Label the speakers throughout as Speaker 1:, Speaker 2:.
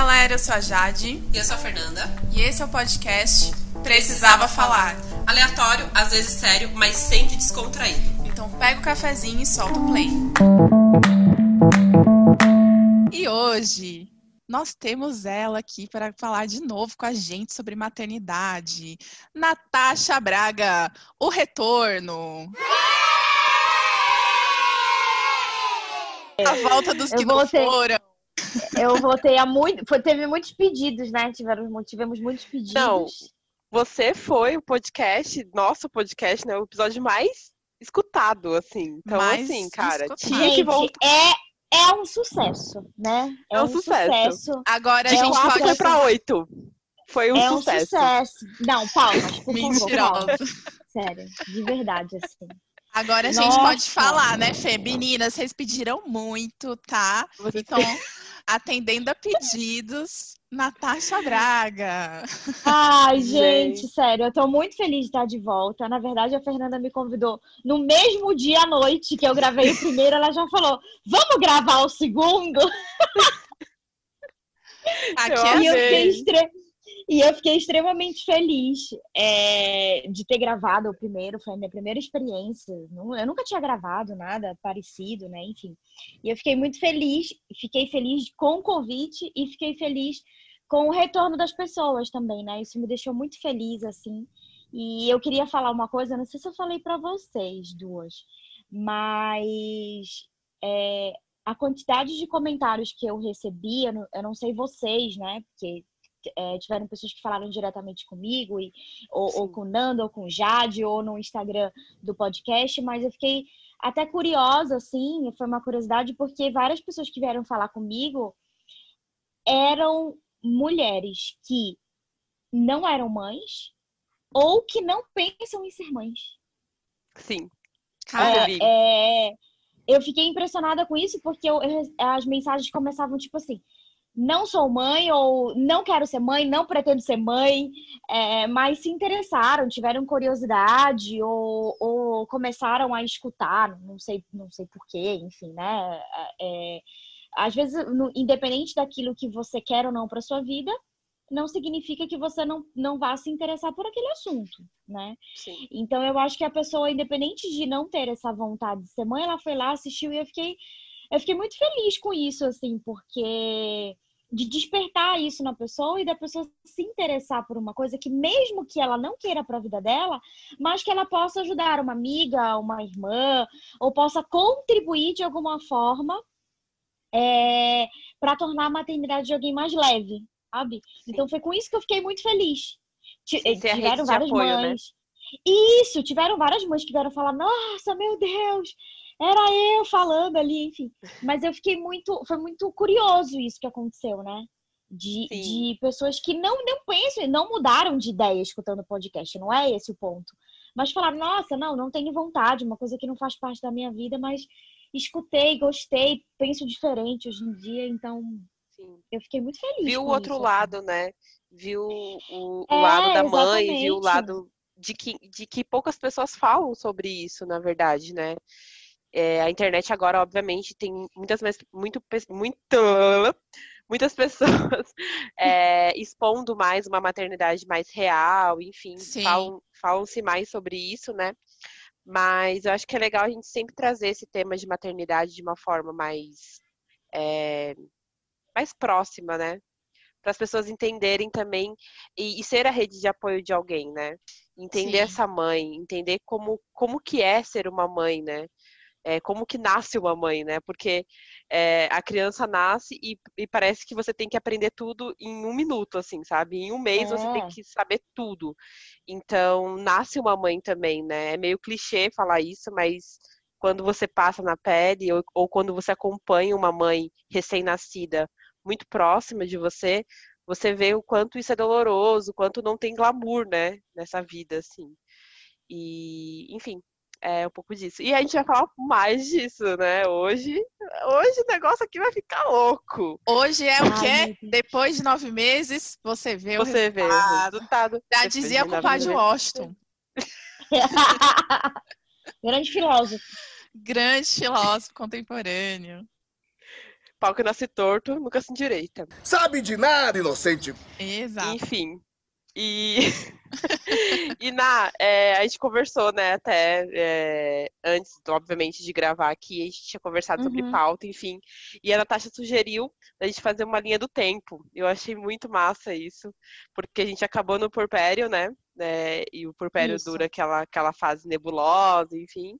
Speaker 1: galera, eu sou a Jade.
Speaker 2: E eu sou a Fernanda.
Speaker 1: E esse é o podcast Precisava Falar.
Speaker 2: Aleatório, às vezes sério, mas sempre descontraído.
Speaker 1: Então pega o cafezinho e solta o play. E hoje nós temos ela aqui para falar de novo com a gente sobre maternidade. Natasha Braga, o retorno. A volta dos que não
Speaker 3: voltei.
Speaker 1: foram.
Speaker 3: Eu voltei a muito. Foi, teve muitos pedidos, né? Tiveram, tivemos muitos pedidos.
Speaker 4: Não. Você foi o podcast, nosso podcast, né? O episódio mais escutado, assim. Então,
Speaker 1: Mais
Speaker 4: assim, cara,
Speaker 1: escutado.
Speaker 4: tinha que voltar.
Speaker 3: é, é um sucesso, né?
Speaker 4: É um sucesso.
Speaker 1: Agora a gente
Speaker 4: quatro
Speaker 1: pode
Speaker 4: foi pra oito. Foi um
Speaker 3: é um
Speaker 4: sucesso.
Speaker 3: sucesso. Não, palmas, por.
Speaker 1: Mentirosa.
Speaker 3: Sério, de verdade, assim.
Speaker 1: Agora a gente
Speaker 3: Nossa.
Speaker 1: pode falar, né, Fê? Meninas, vocês pediram muito, tá? Então, atendendo a pedidos, Natasha Braga.
Speaker 3: Ai, gente,
Speaker 4: Gente.
Speaker 3: sério, eu tô muito feliz de estar de volta. Na verdade, a Fernanda me convidou no mesmo dia à noite que eu gravei o primeiro, ela já falou: vamos gravar o segundo?
Speaker 1: Aqui
Speaker 4: Eu
Speaker 1: é
Speaker 3: eu fiquei, extre- e eu fiquei extremamente feliz é, de ter gravado o primeiro, foi a minha primeira experiência. Eu nunca tinha gravado nada parecido, né? Enfim. E eu fiquei muito feliz, fiquei feliz com o convite e fiquei feliz com o retorno das pessoas também, né? Isso me deixou muito feliz, assim. E eu queria falar uma coisa, não sei se eu falei para vocês duas, mas é, a quantidade de comentários que eu recebi, eu não, eu não sei vocês, né? Porque é, tiveram pessoas que falaram diretamente comigo, e, ou, ou com o Nando, ou com o Jade, ou no Instagram do podcast, mas eu fiquei até curiosa, assim, foi uma curiosidade, porque várias pessoas que vieram falar comigo eram mulheres que não eram mães ou que não pensam em ser mães.
Speaker 4: Sim.
Speaker 1: Cara,
Speaker 4: vi.
Speaker 3: É, eu fiquei impressionada com isso porque eu- eu- as mensagens começavam tipo assim: não sou mãe, ou não quero ser mãe, não pretendo ser mãe, é, mas se interessaram, tiveram curiosidade ou, ou começaram a escutar, não sei, não sei porquê, enfim, né? É, às vezes, no- independente daquilo que você quer ou não para sua vida, não significa que você não, não vá se interessar por aquele assunto, né?
Speaker 4: Sim.
Speaker 3: Então eu acho que a pessoa, independente de não ter essa vontade de ser mãe, ela foi lá, assistiu e eu fiquei, eu fiquei muito feliz com isso, assim, porque de despertar isso na pessoa e da pessoa se interessar por uma coisa que mesmo que ela não queira para a vida dela, mas que ela possa ajudar uma amiga, uma irmã, ou possa contribuir de alguma forma para tornar a maternidade de alguém mais leve, sabe? Então foi com isso que eu fiquei muito feliz.
Speaker 4: Sim,
Speaker 3: tiveram várias
Speaker 4: apoio, né?
Speaker 3: mães. Isso, tiveram várias mães que vieram falar: "Nossa, meu Deus, era eu falando ali", enfim. Mas eu fiquei muito, foi muito curioso isso que aconteceu, né? De,
Speaker 4: Sim.
Speaker 3: de pessoas que não não pensam, não mudaram de ideia escutando o podcast, não é esse o ponto. Mas falaram: "Nossa, não, não tenho vontade, uma coisa que não faz parte da minha vida, mas escutei, gostei, penso diferente hoje em dia, então
Speaker 4: Sim.
Speaker 3: eu fiquei muito feliz.
Speaker 4: Viu o outro
Speaker 3: isso,
Speaker 4: lado, né? Viu o, o
Speaker 3: É,
Speaker 4: lado da mãe, viu o lado de que, de que poucas pessoas falam sobre isso, na verdade, né? É, a internet agora, obviamente, tem muitas mais, muito, muito, muitas pessoas é, expondo mais uma maternidade mais real, enfim, falam, falam-se mais sobre isso, né? Mas eu acho que é legal a gente sempre trazer esse tema de maternidade de uma forma mais, é, mais próxima, né? Para as pessoas entenderem também e, e ser a rede de apoio de alguém, né? Entender
Speaker 1: Sim.
Speaker 4: essa mãe, entender como, como que é ser uma mãe, né? É, como que nasce uma mãe, né? Porque é, a criança nasce e, e parece que você tem que aprender tudo em um minuto, assim, sabe? Em um mês você tem
Speaker 3: É.
Speaker 4: que saber tudo. Então, nasce uma mãe também, né? É meio clichê falar isso, mas quando você passa na pele ou, ou quando você acompanha uma mãe recém-nascida muito próxima de você, você vê o quanto isso é doloroso, o quanto não tem glamour, né, nessa vida, assim. E, enfim, é um pouco disso. E a gente vai falar mais disso, né, hoje. Hoje o negócio aqui vai ficar louco.
Speaker 1: Hoje é o
Speaker 3: Ai,
Speaker 1: quê? Depois de nove meses, você vê o
Speaker 4: Você vê o
Speaker 1: resultado.
Speaker 4: resultado.
Speaker 1: Já
Speaker 4: Depois
Speaker 1: dizia
Speaker 4: de
Speaker 1: compadre. Washington.
Speaker 3: Grande filósofo.
Speaker 1: Grande filósofo contemporâneo.
Speaker 4: pau que nasce torto nunca se endireita.
Speaker 5: Sabe de nada, inocente.
Speaker 1: Exato.
Speaker 4: Enfim. E, e na, é, a gente conversou, né, até é, antes, obviamente, de gravar aqui, a gente tinha conversado sobre
Speaker 3: Uhum.
Speaker 4: pauta, enfim. E a Natasha sugeriu a gente fazer uma linha do tempo. Eu achei muito massa isso, porque a gente acabou no porpério, né? né, e o porpério
Speaker 3: Isso.
Speaker 4: dura aquela, aquela fase nebulosa, enfim.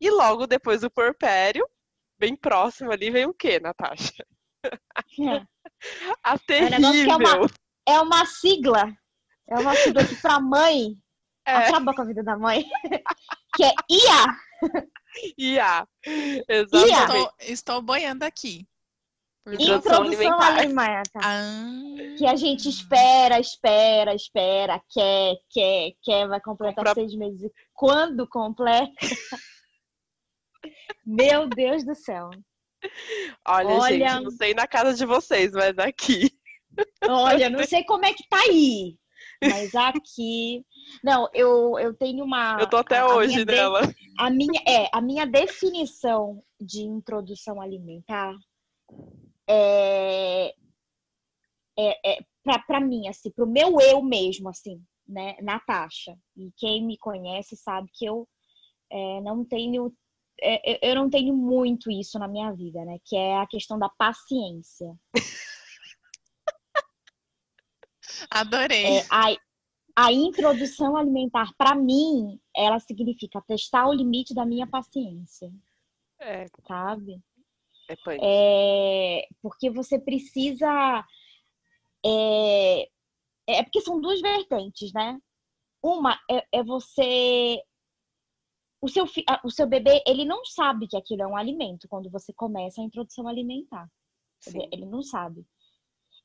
Speaker 4: E logo depois do porpério, bem próximo ali, vem o quê, Natasha? A
Speaker 3: um negócio que é uma-
Speaker 4: terrível.
Speaker 3: É uma sigla. É uma sigla que pra mãe
Speaker 4: É,
Speaker 3: acaba com a vida da mãe. que é IA.
Speaker 4: IA. Exatamente.
Speaker 1: Estou, estou boiando aqui.
Speaker 4: Introdução
Speaker 3: Introdução
Speaker 4: alimentar.
Speaker 3: alimentar.
Speaker 1: Ah,
Speaker 3: Que a gente espera, espera, espera, quer, quer, quer, vai completar
Speaker 4: Compra-
Speaker 3: seis meses. E quando completa? Meu Deus do céu.
Speaker 4: Olha,
Speaker 3: Olha-
Speaker 4: gente, não sei na casa de vocês, mas aqui.
Speaker 3: Olha, não sei como é que tá aí. Mas aqui. Não, eu, eu tenho uma.
Speaker 4: Eu tô até
Speaker 3: a- a
Speaker 4: hoje
Speaker 3: minha de-
Speaker 4: nela.
Speaker 3: A minha, é, a minha definição de introdução alimentar é, é, é para mim, assim, pro meu eu mesmo, assim, né, Natasha. E quem me conhece sabe que eu é, não tenho, é, eu não tenho muito isso na minha vida, né, que é a questão da paciência.
Speaker 1: adorei.
Speaker 3: É, a, a introdução alimentar, para mim, ela significa testar o limite da minha paciência,
Speaker 4: É,
Speaker 3: sabe?
Speaker 4: é pânico.
Speaker 3: É, porque você precisa. É, é porque são duas vertentes, né? Uma é, é você. O seu, o seu bebê, ele não sabe que aquilo é um alimento quando você começa a introdução alimentar.
Speaker 4: Sim.
Speaker 3: Ele não sabe.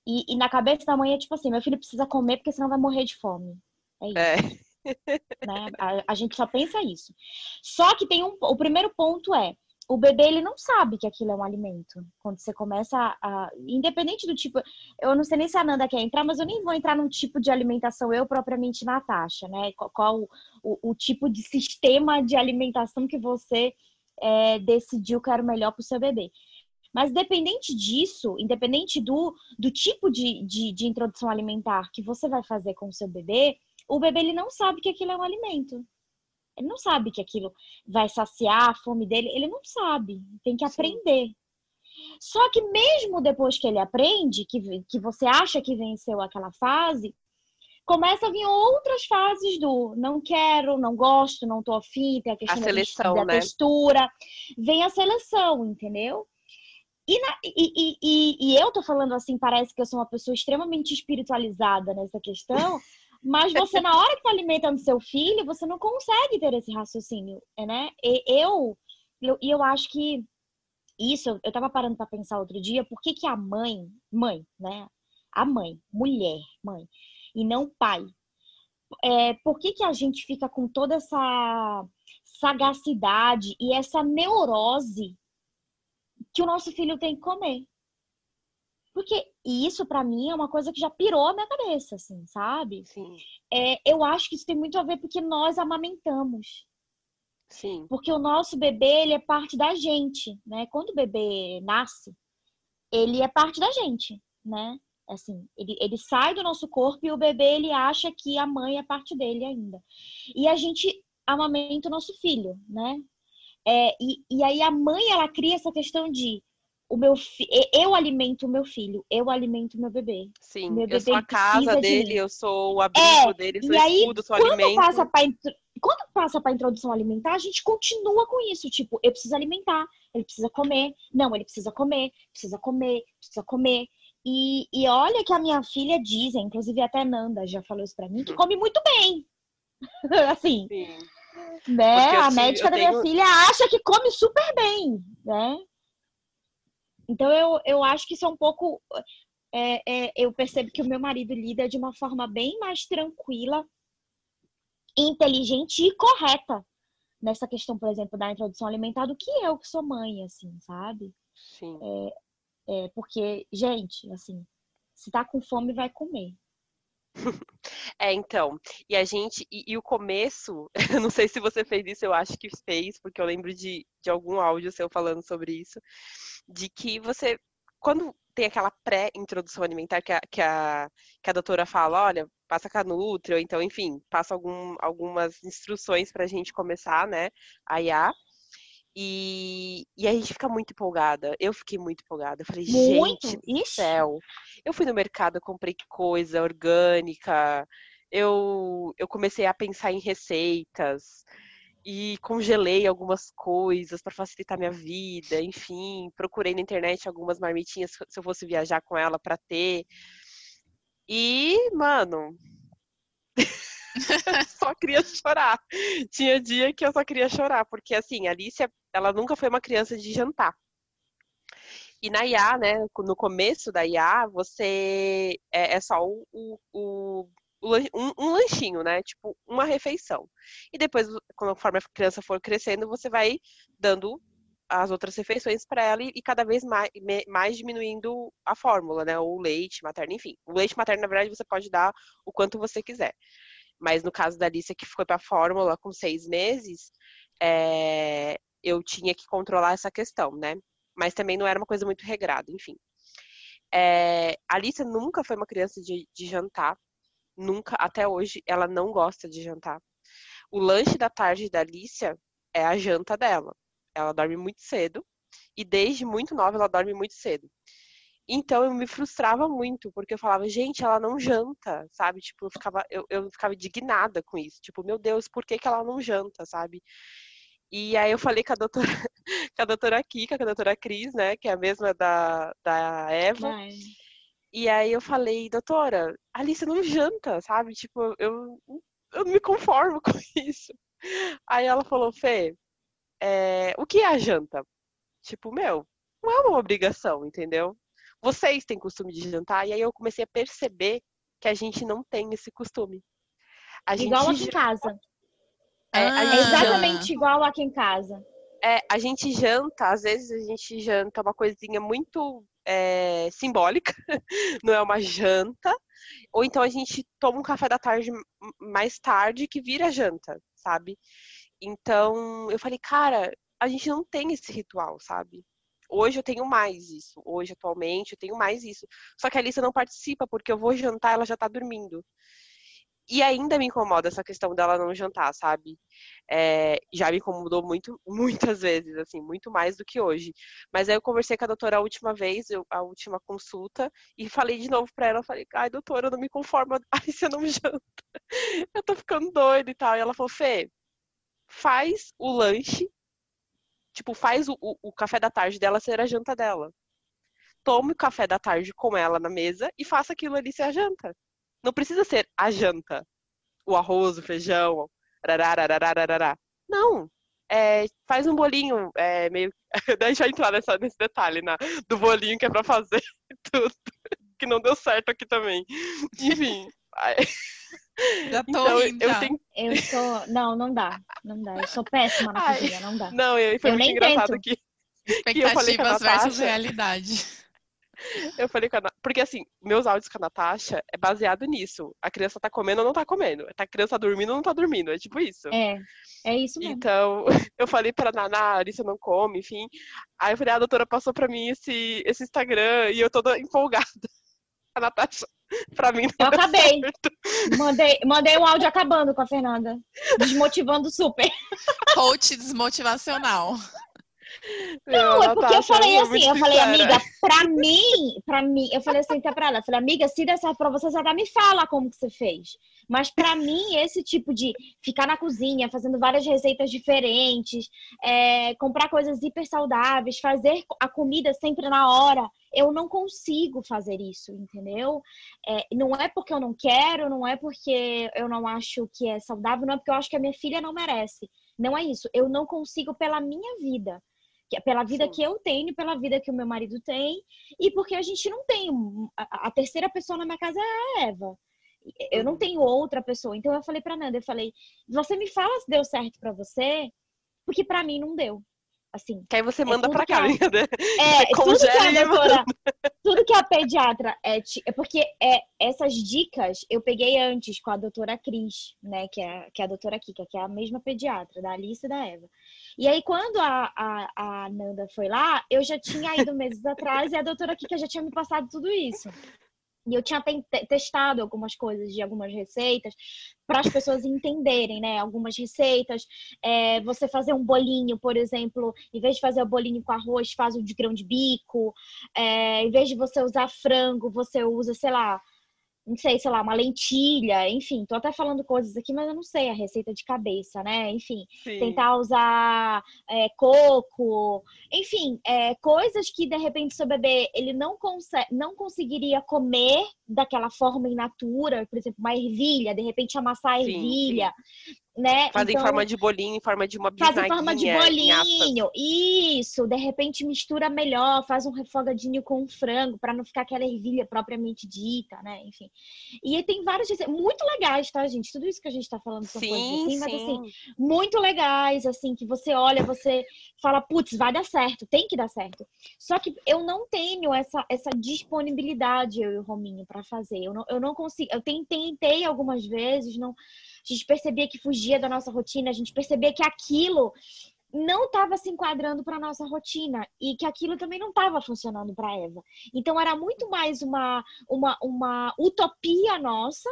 Speaker 3: E, e na cabeça da mãe é tipo assim: meu filho precisa comer porque senão vai morrer de fome. É isso
Speaker 4: É,
Speaker 3: né? A, a gente só pensa isso. Só que tem um, o primeiro ponto é o bebê ele não sabe que aquilo é um alimento. Quando você começa a, a- independente do tipo, eu não sei nem se a Nanda quer entrar, mas eu nem vou entrar num tipo de alimentação eu propriamente Natasha, né? Qual, qual o, o, o tipo de sistema de alimentação que você é, decidiu que era o melhor para o seu bebê. Mas independente disso, independente do, do tipo de, de, de introdução alimentar que você vai fazer com o seu bebê, o bebê ele não sabe que aquilo é um alimento. Ele não sabe que aquilo vai saciar a fome dele, ele não sabe, tem que
Speaker 4: Sim.
Speaker 3: aprender. Só que mesmo depois que ele aprende, que, que você acha que venceu aquela fase, começa a vir outras fases do não quero, não gosto, não tô afim, tem a questão da tex-
Speaker 4: seleção,
Speaker 3: da
Speaker 4: né?
Speaker 3: textura, vem a seleção, entendeu? E, na- e- e- e- eu tô falando assim, parece que eu sou uma pessoa extremamente espiritualizada nessa questão, mas você, na hora que tá alimentando seu filho, você não consegue ter esse raciocínio, né? E eu, eu, e eu acho que isso, eu tava parando pra pensar outro dia, por que que a mãe, mãe, né? A mãe, mulher, mãe, e não pai. É, por que que a gente fica com toda essa sagacidade e essa neurose que o nosso filho tem que comer? Porque isso, pra mim, é uma coisa que já pirou a minha cabeça, assim, sabe?
Speaker 4: sim,
Speaker 3: É, eu acho que isso tem muito a ver porque nós amamentamos.
Speaker 4: sim,
Speaker 3: Porque o nosso bebê, ele é parte da gente, né? Quando o bebê nasce, ele é parte da gente, né? Assim, ele, ele sai do nosso corpo e o bebê, ele acha que a mãe é parte dele ainda. E a gente amamenta o nosso filho, né? É, e, e aí a mãe, ela cria essa questão de o meu fi- eu alimento o meu filho, eu alimento o meu bebê.
Speaker 4: sim.
Speaker 3: Meu
Speaker 4: Eu sou a
Speaker 3: bebê
Speaker 4: casa
Speaker 3: de
Speaker 4: dele,
Speaker 3: mim.
Speaker 4: eu sou o abrigo dele, sou
Speaker 3: e aí,
Speaker 4: escudo, sou
Speaker 3: quando
Speaker 4: alimento.
Speaker 3: passa para quando passa para introdução alimentar, a gente continua com isso, tipo, eu preciso alimentar, ele precisa comer, não, ele precisa comer, precisa comer, precisa comer. E, e olha que a minha filha diz, inclusive até Nanda já falou isso pra mim, que come muito bem. assim,
Speaker 4: Sim.
Speaker 3: Né?
Speaker 4: Porque eu
Speaker 3: A médica da minha
Speaker 4: tenho-
Speaker 3: filha acha que come super bem, né? Então eu, eu acho que isso é um pouco. é, é, eu percebo que o meu marido lida de uma forma bem mais tranquila, inteligente e correta nessa questão, por exemplo, da introdução alimentar do que eu, que sou mãe, assim, sabe?
Speaker 4: Sim.
Speaker 3: É, porque, gente, assim, se tá com fome, vai comer.
Speaker 4: É, então, e a gente, e, e o começo, eu não sei se você fez isso, eu acho que fez, porque eu lembro de, de algum áudio seu falando sobre isso, de que você quando tem aquela pré-introdução alimentar que a, que, a, que a doutora fala, olha, passa Canutri, ou então, enfim, passa algum, algumas instruções para a gente começar, né, a IA. E, e a gente fica muito empolgada. Eu fiquei muito empolgada. Eu falei,
Speaker 3: Muito?
Speaker 4: gente do
Speaker 3: Ixi.
Speaker 4: céu. Eu fui no mercado, comprei coisa orgânica. Eu, eu comecei a pensar em receitas e congelei algumas coisas para facilitar minha vida. Enfim, procurei na internet algumas marmitinhas se eu fosse viajar com ela para ter. E, mano, só queria chorar. Tinha dia que eu só queria chorar, porque assim, a Alicia, ela nunca foi uma criança de jantar. E na IA, né, no começo da IA, você é, é só o, o, o- um, um lanchinho, né? Tipo, uma refeição. E depois, conforme a criança for crescendo, você vai dando as outras refeições para ela e, e cada vez mais, mais diminuindo a fórmula, né? Ou o leite materno, enfim. O leite materno, na verdade, você pode dar o quanto você quiser. Mas no caso da Alicia, que foi para a fórmula com seis meses, é, eu tinha que controlar essa questão, né? Mas também não era uma coisa muito regrada, enfim. É, a Alicia nunca foi uma criança de, de jantar. Nunca, até hoje, ela não gosta de jantar. O lanche da tarde da Alicia é a janta dela. Ela dorme muito cedo. E desde muito nova, ela dorme muito cedo. Então eu me frustrava muito, porque eu falava, gente, ela não janta, sabe? Tipo, eu ficava, eu, eu ficava indignada com isso. Tipo, meu Deus, por que, que ela não janta, sabe? E aí eu falei com a doutora, com a doutora Kika, com a doutora Cris, né? Que é a mesma da, da Eva.
Speaker 3: Vai.
Speaker 4: E aí eu falei, doutora, a Alice não janta, sabe? Tipo, eu, eu não me conformo com isso. Aí ela falou, Fê, é, o que é a janta? Tipo, meu, não é uma obrigação, entendeu? Vocês têm costume de jantar, e aí eu comecei a perceber que a gente não tem esse costume. A gente
Speaker 3: Igual aqui em casa.
Speaker 4: é,
Speaker 1: Ah.
Speaker 3: É exatamente igual aqui em casa.
Speaker 4: é, a gente janta, às vezes a gente janta uma coisinha muito é, simbólica, não é uma janta, ou então a gente toma um café da tarde mais tarde que vira janta, sabe? Então eu falei, cara, a gente não tem esse ritual, sabe? Hoje eu tenho mais isso, hoje atualmente eu tenho mais isso. Só que a Alissa não participa porque eu vou jantar, ela já tá dormindo. E ainda me incomoda essa questão dela não jantar, sabe? É, já me incomodou muito, muitas vezes, assim, muito mais do que hoje. Mas aí eu conversei com a doutora a última vez, eu- a última consulta, e falei de novo pra ela, falei, ai, doutora, eu não me conformo, ai, você não janta. Eu tô ficando doida e tal. E ela falou, Fê, faz o lanche, tipo, faz o, o, o café da tarde dela ser a janta dela. Tome o café da tarde com ela na mesa e faça aquilo ali ser a janta. Não precisa ser a janta. O arroz, o feijão, rarararararará. Não. É, faz um bolinho, é, meio. Daí a gente vai entrar nessa, nesse detalhe na, do bolinho que é pra fazer tudo. Que não deu certo aqui também. Enfim.
Speaker 1: Já tô
Speaker 4: Então,
Speaker 1: rindo.
Speaker 4: eu tenho.
Speaker 3: Eu sou. Não, não dá. Não dá. Eu sou péssima na
Speaker 4: Ai.
Speaker 3: cozinha, não dá.
Speaker 4: Não, eu, foi
Speaker 3: Eu
Speaker 4: muito
Speaker 3: nem
Speaker 4: engraçado
Speaker 3: tento.
Speaker 4: que que
Speaker 1: Expectativas versus
Speaker 4: Natasha.
Speaker 1: realidade.
Speaker 4: Eu falei com a Porque assim, meus áudios com a Natasha é baseado nisso. A criança tá comendo ou não tá comendo. A criança tá dormindo ou não tá dormindo. É tipo isso.
Speaker 3: É. É isso mesmo.
Speaker 4: Então, eu falei pra Naná, a Alicia não come, enfim. Aí eu falei, "Ah, a doutora passou pra mim esse, esse Instagram e eu toda empolgada. A Natasha, pra mim, não
Speaker 3: Eu acabei.
Speaker 4: certo.
Speaker 3: Mandei, mandei um áudio acabando com a Fernanda. Desmotivando super.
Speaker 1: Coach desmotivacional.
Speaker 3: Não, é porque eu falei assim, eu falei, amiga, pra mim, pra mim, eu falei assim até pra ela, eu falei, amiga, se der certo pra você, você até me fala como que você fez. Mas pra mim, esse tipo de ficar na cozinha, fazendo várias receitas diferentes, é, comprar coisas hiper saudáveis, fazer a comida sempre na hora, eu não consigo fazer isso, entendeu? É, não é porque eu não quero, não é porque eu não acho que é saudável, não é porque eu acho que a minha filha não merece. Não é isso. Eu não consigo pela minha vida pela vida
Speaker 4: Sim.
Speaker 3: que eu tenho, pela vida que o meu marido tem, e porque a gente não tem. A, a terceira pessoa na minha casa é a Eva. Eu não
Speaker 4: Uhum.
Speaker 3: tenho outra pessoa. Então eu falei pra Nanda, eu falei, você me fala se deu certo pra você, porque pra mim não deu. Assim,
Speaker 4: Que aí você
Speaker 3: É
Speaker 4: manda pra cá,
Speaker 3: a-
Speaker 4: brincadeira.
Speaker 3: é, tudo que a doutora, tudo que a pediatra é, é porque é, essas dicas eu peguei antes com a doutora Cris, né, que é, que é a doutora Kika, que é a mesma pediatra da Alice e da Eva. E aí, quando a, a, a Nanda foi lá, eu já tinha ido meses atrás e a doutora Kika já tinha me passado tudo isso. E eu tinha testado algumas coisas de algumas receitas para as pessoas entenderem, né? Algumas receitas. É, você fazer um bolinho, por exemplo, em vez de fazer o bolinho com arroz, faz o de grão de bico. É, em vez de você usar frango, você usa, sei lá, não sei, sei lá, uma lentilha. Enfim, tô até falando coisas aqui, mas eu não sei a receita de cabeça, né? Enfim,
Speaker 4: Sim.
Speaker 3: tentar usar é, coco, enfim, é, coisas que de repente seu bebê ele não consegue, não conseguiria comer daquela forma in natura, por exemplo, uma ervilha, de repente amassar a
Speaker 4: Sim,
Speaker 3: né?
Speaker 4: Faz em
Speaker 3: Então,
Speaker 4: forma de bolinho, em forma de uma
Speaker 3: Faz
Speaker 4: bisnaguinha.
Speaker 3: em forma de
Speaker 4: em
Speaker 3: bolinho. Isso, de repente mistura melhor, faz um refogadinho com frango, para não ficar aquela ervilha propriamente dita, né? Enfim. E aí tem receitas muito legais, tá, gente? Tudo isso que a gente tá falando são coisas
Speaker 4: Sim,
Speaker 3: assim, mas assim,
Speaker 4: sim.
Speaker 3: muito legais, assim, que você olha, você fala, putz, vai dar certo, tem que dar certo. Só que eu não tenho essa, essa disponibilidade, eu e o Rominho, para fazer. Eu não, eu não consigo. Eu ten- tentei algumas vezes, não. A gente percebia que fugia da nossa rotina, a gente percebia que aquilo não estava se enquadrando para nossa rotina e que aquilo também não estava funcionando para Eva. Então era muito mais uma, uma, uma utopia nossa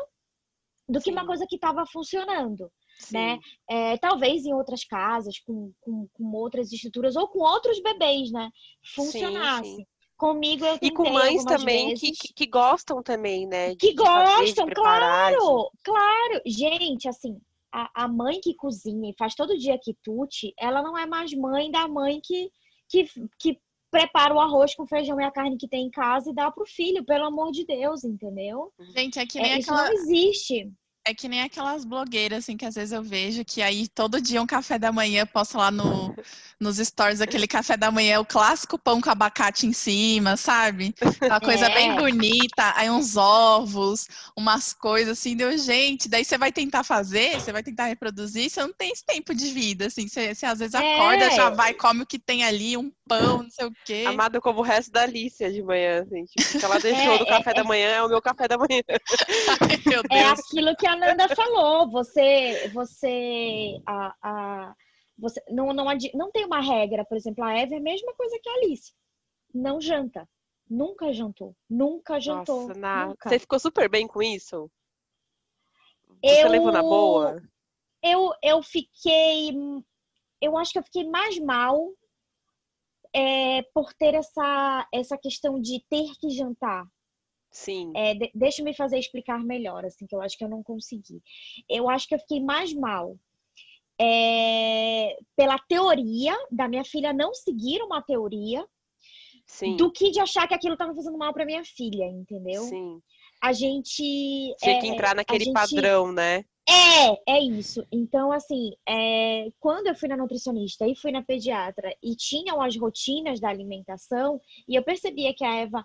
Speaker 3: do que uma
Speaker 4: Sim.
Speaker 3: coisa que estava funcionando
Speaker 4: sim.
Speaker 3: né? É, talvez em outras casas, com, com, com outras estruturas, ou com outros bebês, né? Funcionasse.
Speaker 4: sim.
Speaker 3: Comigo eu
Speaker 4: E com mães também que, que, gostam também, né? de-
Speaker 3: Que
Speaker 4: de fazer, de
Speaker 3: gostam,
Speaker 4: preparar, de-
Speaker 3: claro, claro. Gente, assim, a, a mãe que cozinha e faz todo dia quitute, ela não é mais mãe da mãe que, que, que prepara o arroz com feijão e a carne que tem em casa e dá pro filho, pelo amor de Deus, entendeu?
Speaker 1: Gente, é que
Speaker 3: É,
Speaker 1: nem
Speaker 3: isso
Speaker 1: aquela.
Speaker 3: não existe.
Speaker 1: É que nem aquelas blogueiras, assim, que às vezes eu vejo que aí todo dia um café da manhã posta lá no, nos stories aquele café da manhã, o clássico pão com abacate em cima, sabe? Aquela coisa
Speaker 3: É.
Speaker 1: bem bonita, aí uns ovos, umas coisas assim, deu gente. Daí você vai tentar fazer, você vai tentar reproduzir, você não tem esse tempo de vida, assim. Você, você às vezes
Speaker 3: É.
Speaker 1: acorda, já vai, come o que tem ali, um pão, não sei o quê.
Speaker 4: Amada como o resto da Alicia de manhã, assim. Tipo, que ela deixou
Speaker 3: É,
Speaker 4: do
Speaker 3: é,
Speaker 4: café da manhã é o meu café da manhã.
Speaker 1: Ai, meu
Speaker 3: É
Speaker 1: Deus.
Speaker 3: aquilo que a Nanda falou. Você, você, a, a, você não, não, adi- não tem uma regra. Por exemplo, a Eva é a mesma coisa que a Alice. Não janta. Nunca jantou. Nunca jantou.
Speaker 4: Nossa, na...
Speaker 3: nunca.
Speaker 4: você ficou super bem com isso? Você
Speaker 3: Eu-
Speaker 4: levou na boa?
Speaker 3: Eu, eu fiquei. Eu acho que eu fiquei mais mal é, por ter essa, essa questão de ter que jantar.
Speaker 4: Sim.
Speaker 3: É, de- deixa eu me fazer explicar melhor, assim, que eu acho que eu não consegui. Eu acho que eu fiquei mais mal é, pela teoria da minha filha não seguir uma teoria
Speaker 4: Sim.
Speaker 3: do que de achar que aquilo estava fazendo mal para minha filha, entendeu?
Speaker 4: Sim.
Speaker 3: A gente
Speaker 4: Tinha
Speaker 3: é,
Speaker 4: que entrar naquele
Speaker 3: gente-
Speaker 4: padrão, né?
Speaker 3: é, é isso. Então, assim, é, quando eu fui na nutricionista e fui na pediatra e tinham as rotinas da alimentação, e eu percebia que a Eva,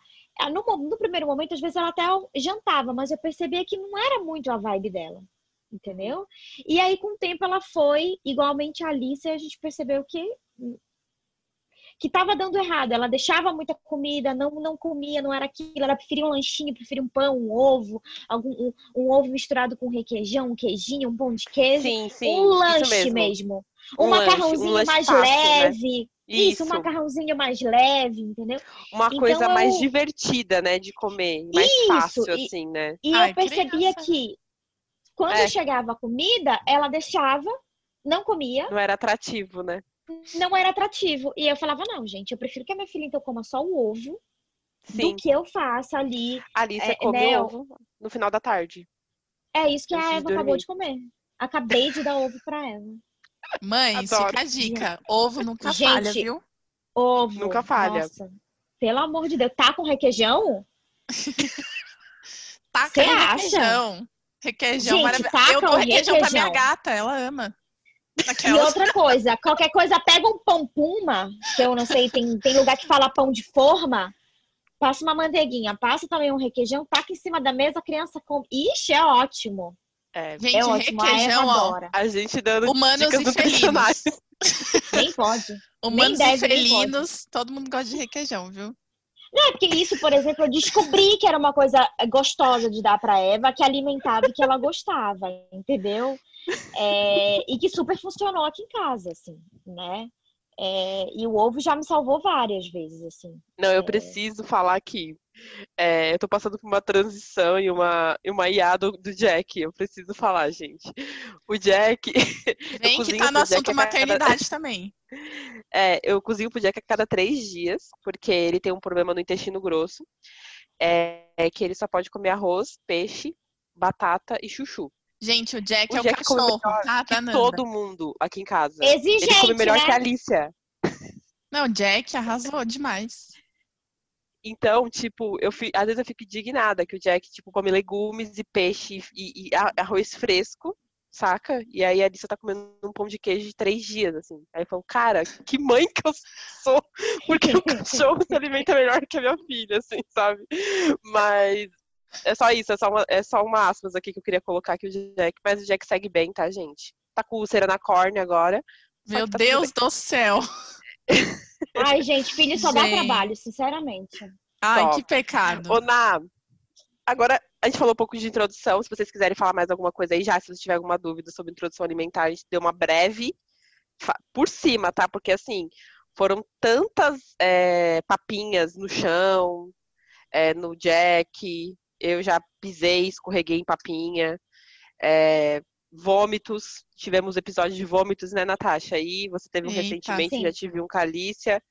Speaker 3: no, mo- no primeiro momento, às vezes ela até jantava, mas eu percebia que não era muito a vibe dela, entendeu? E aí, com o tempo, ela foi igualmente a Alice a gente percebeu que que estava dando errado. Ela deixava muita comida, não, não comia, não era aquilo. Ela preferia um lanchinho, preferia um pão, um ovo, algum, um, um ovo misturado com requeijão, um queijinho, um pão de queijo.
Speaker 4: Sim, sim.
Speaker 3: um lanche
Speaker 4: mesmo.
Speaker 3: mesmo.
Speaker 4: Um
Speaker 3: Um,
Speaker 4: lanche, um
Speaker 3: macarrãozinho
Speaker 4: lanche
Speaker 3: mais
Speaker 4: fácil, né?
Speaker 3: Isso.
Speaker 4: Isso.
Speaker 3: um macarrãozinho mais leve, entendeu?
Speaker 4: Uma
Speaker 3: Então,
Speaker 4: coisa mais
Speaker 3: eu-
Speaker 4: divertida, né, de comer. Mais
Speaker 3: Isso,
Speaker 4: fácil,
Speaker 3: e-
Speaker 4: assim, né?
Speaker 3: E
Speaker 1: Ai,
Speaker 3: eu percebia
Speaker 1: criança.
Speaker 3: que quando
Speaker 4: É.
Speaker 3: chegava a comida, ela deixava, não comia,
Speaker 4: Não era atrativo, né?
Speaker 3: não era atrativo. E eu falava, não, gente, eu prefiro que a minha filha então coma só o ovo
Speaker 4: Sim.
Speaker 3: do que eu faça ali.
Speaker 4: A Alicia
Speaker 3: é,
Speaker 4: come
Speaker 3: né,
Speaker 4: ovo no final da tarde.
Speaker 3: É isso que
Speaker 4: Antes
Speaker 3: a
Speaker 4: de
Speaker 3: Eva acabou de comer. Acabei de dar ovo pra ela.
Speaker 1: Mães,
Speaker 4: Adoro.
Speaker 1: fica a dica. Ovo nunca
Speaker 3: Gente,
Speaker 1: falha, viu?
Speaker 3: Ovo.
Speaker 4: Nunca falha.
Speaker 3: Nossa, pelo amor de Deus. Tá com requeijão?
Speaker 1: No
Speaker 3: acha?
Speaker 1: requeijão. Requeijão
Speaker 3: Gente,
Speaker 1: maravilhoso.
Speaker 3: taca
Speaker 1: Eu dou
Speaker 3: o
Speaker 1: requeijão pra minha
Speaker 3: requeijão.
Speaker 1: gata, ela ama.
Speaker 3: E outra coisa, qualquer coisa, pega um pão puma, que eu não sei, tem, tem lugar que fala pão de forma, passa uma manteiguinha, passa também um requeijão, taca em cima da mesa, a criança come. Ixi, é ótimo.
Speaker 4: É,
Speaker 1: Gente,
Speaker 3: é ótimo.
Speaker 1: Requeijão, ó.
Speaker 3: adora.
Speaker 4: a gente dando
Speaker 1: Humanos
Speaker 4: dicas
Speaker 1: e felinos.
Speaker 3: Nem pode.
Speaker 1: Humanos
Speaker 3: Nem
Speaker 1: e felinos, todo mundo gosta de requeijão, viu?
Speaker 3: Não, é porque isso, por exemplo, eu descobri que era uma coisa gostosa de dar pra Eva, que alimentava e que ela gostava, entendeu? É, e que super funcionou aqui em casa, assim, né? É, e o ovo já me salvou várias vezes, assim.
Speaker 4: Não, eu
Speaker 3: É.
Speaker 4: preciso falar aqui. É, eu tô passando por uma transição e uma, e uma IA do, do Jack. Eu preciso falar, gente. O Jack.
Speaker 1: Vem que tá no
Speaker 4: Jack
Speaker 1: assunto
Speaker 4: a cada-
Speaker 1: maternidade também.
Speaker 4: É, eu cozinho pro Jack a cada três dias, porque ele tem um problema no intestino grosso. É, é que ele só pode comer arroz, peixe, batata e chuchu.
Speaker 1: Gente, o Jack
Speaker 4: O
Speaker 1: é o
Speaker 4: Jack come
Speaker 1: cachorro,
Speaker 4: melhor
Speaker 1: tá? Nanda.
Speaker 4: todo mundo aqui em casa. Ele come
Speaker 3: Exigente,
Speaker 4: melhor que a
Speaker 3: né?
Speaker 4: Alicia.
Speaker 1: Não, o Jack arrasou demais.
Speaker 4: Então, tipo, eu fi- às vezes eu fico indignada que o Jack, tipo, come legumes e peixe e, e arroz fresco, saca? E aí a Alicia tá comendo um pão de queijo de três dias, assim. Aí eu falo, cara, que mãe que eu sou, porque o cachorro se alimenta melhor que a minha filha, assim, sabe? Mas é só isso, é só uma, é só uma aspas aqui que eu queria colocar aqui o Jack, mas o Jack segue bem, tá, gente? Tá com úlcera na córnea agora.
Speaker 1: Meu
Speaker 4: tá
Speaker 1: Deus do céu.
Speaker 3: Ai, gente, filho só dá
Speaker 1: Gente.
Speaker 3: trabalho, sinceramente.
Speaker 1: Ai,
Speaker 4: Só.
Speaker 1: que pecado.
Speaker 4: Ô, Ná, agora a gente falou um pouco de introdução. Se vocês quiserem falar mais alguma coisa aí, já, se você tiver alguma dúvida sobre introdução alimentar, a gente deu uma breve por cima, tá? Porque assim, foram tantas é, papinhas no chão, é, no jack, eu já pisei, escorreguei em papinha, é, vômitos, tivemos episódios de vômitos, né, Natasha? Aí você teve um
Speaker 1: Eita,
Speaker 4: recentemente,
Speaker 3: sim.
Speaker 4: já tive um calícia.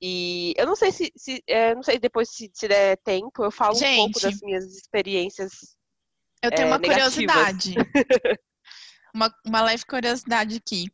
Speaker 4: E eu não sei se, se é, não sei depois se, se der tempo, eu falo um pouco
Speaker 1: Gente.
Speaker 4: das minhas experiências.
Speaker 1: Eu tenho
Speaker 4: é,
Speaker 1: uma
Speaker 4: negativas.
Speaker 1: curiosidade. uma, uma leve curiosidade aqui.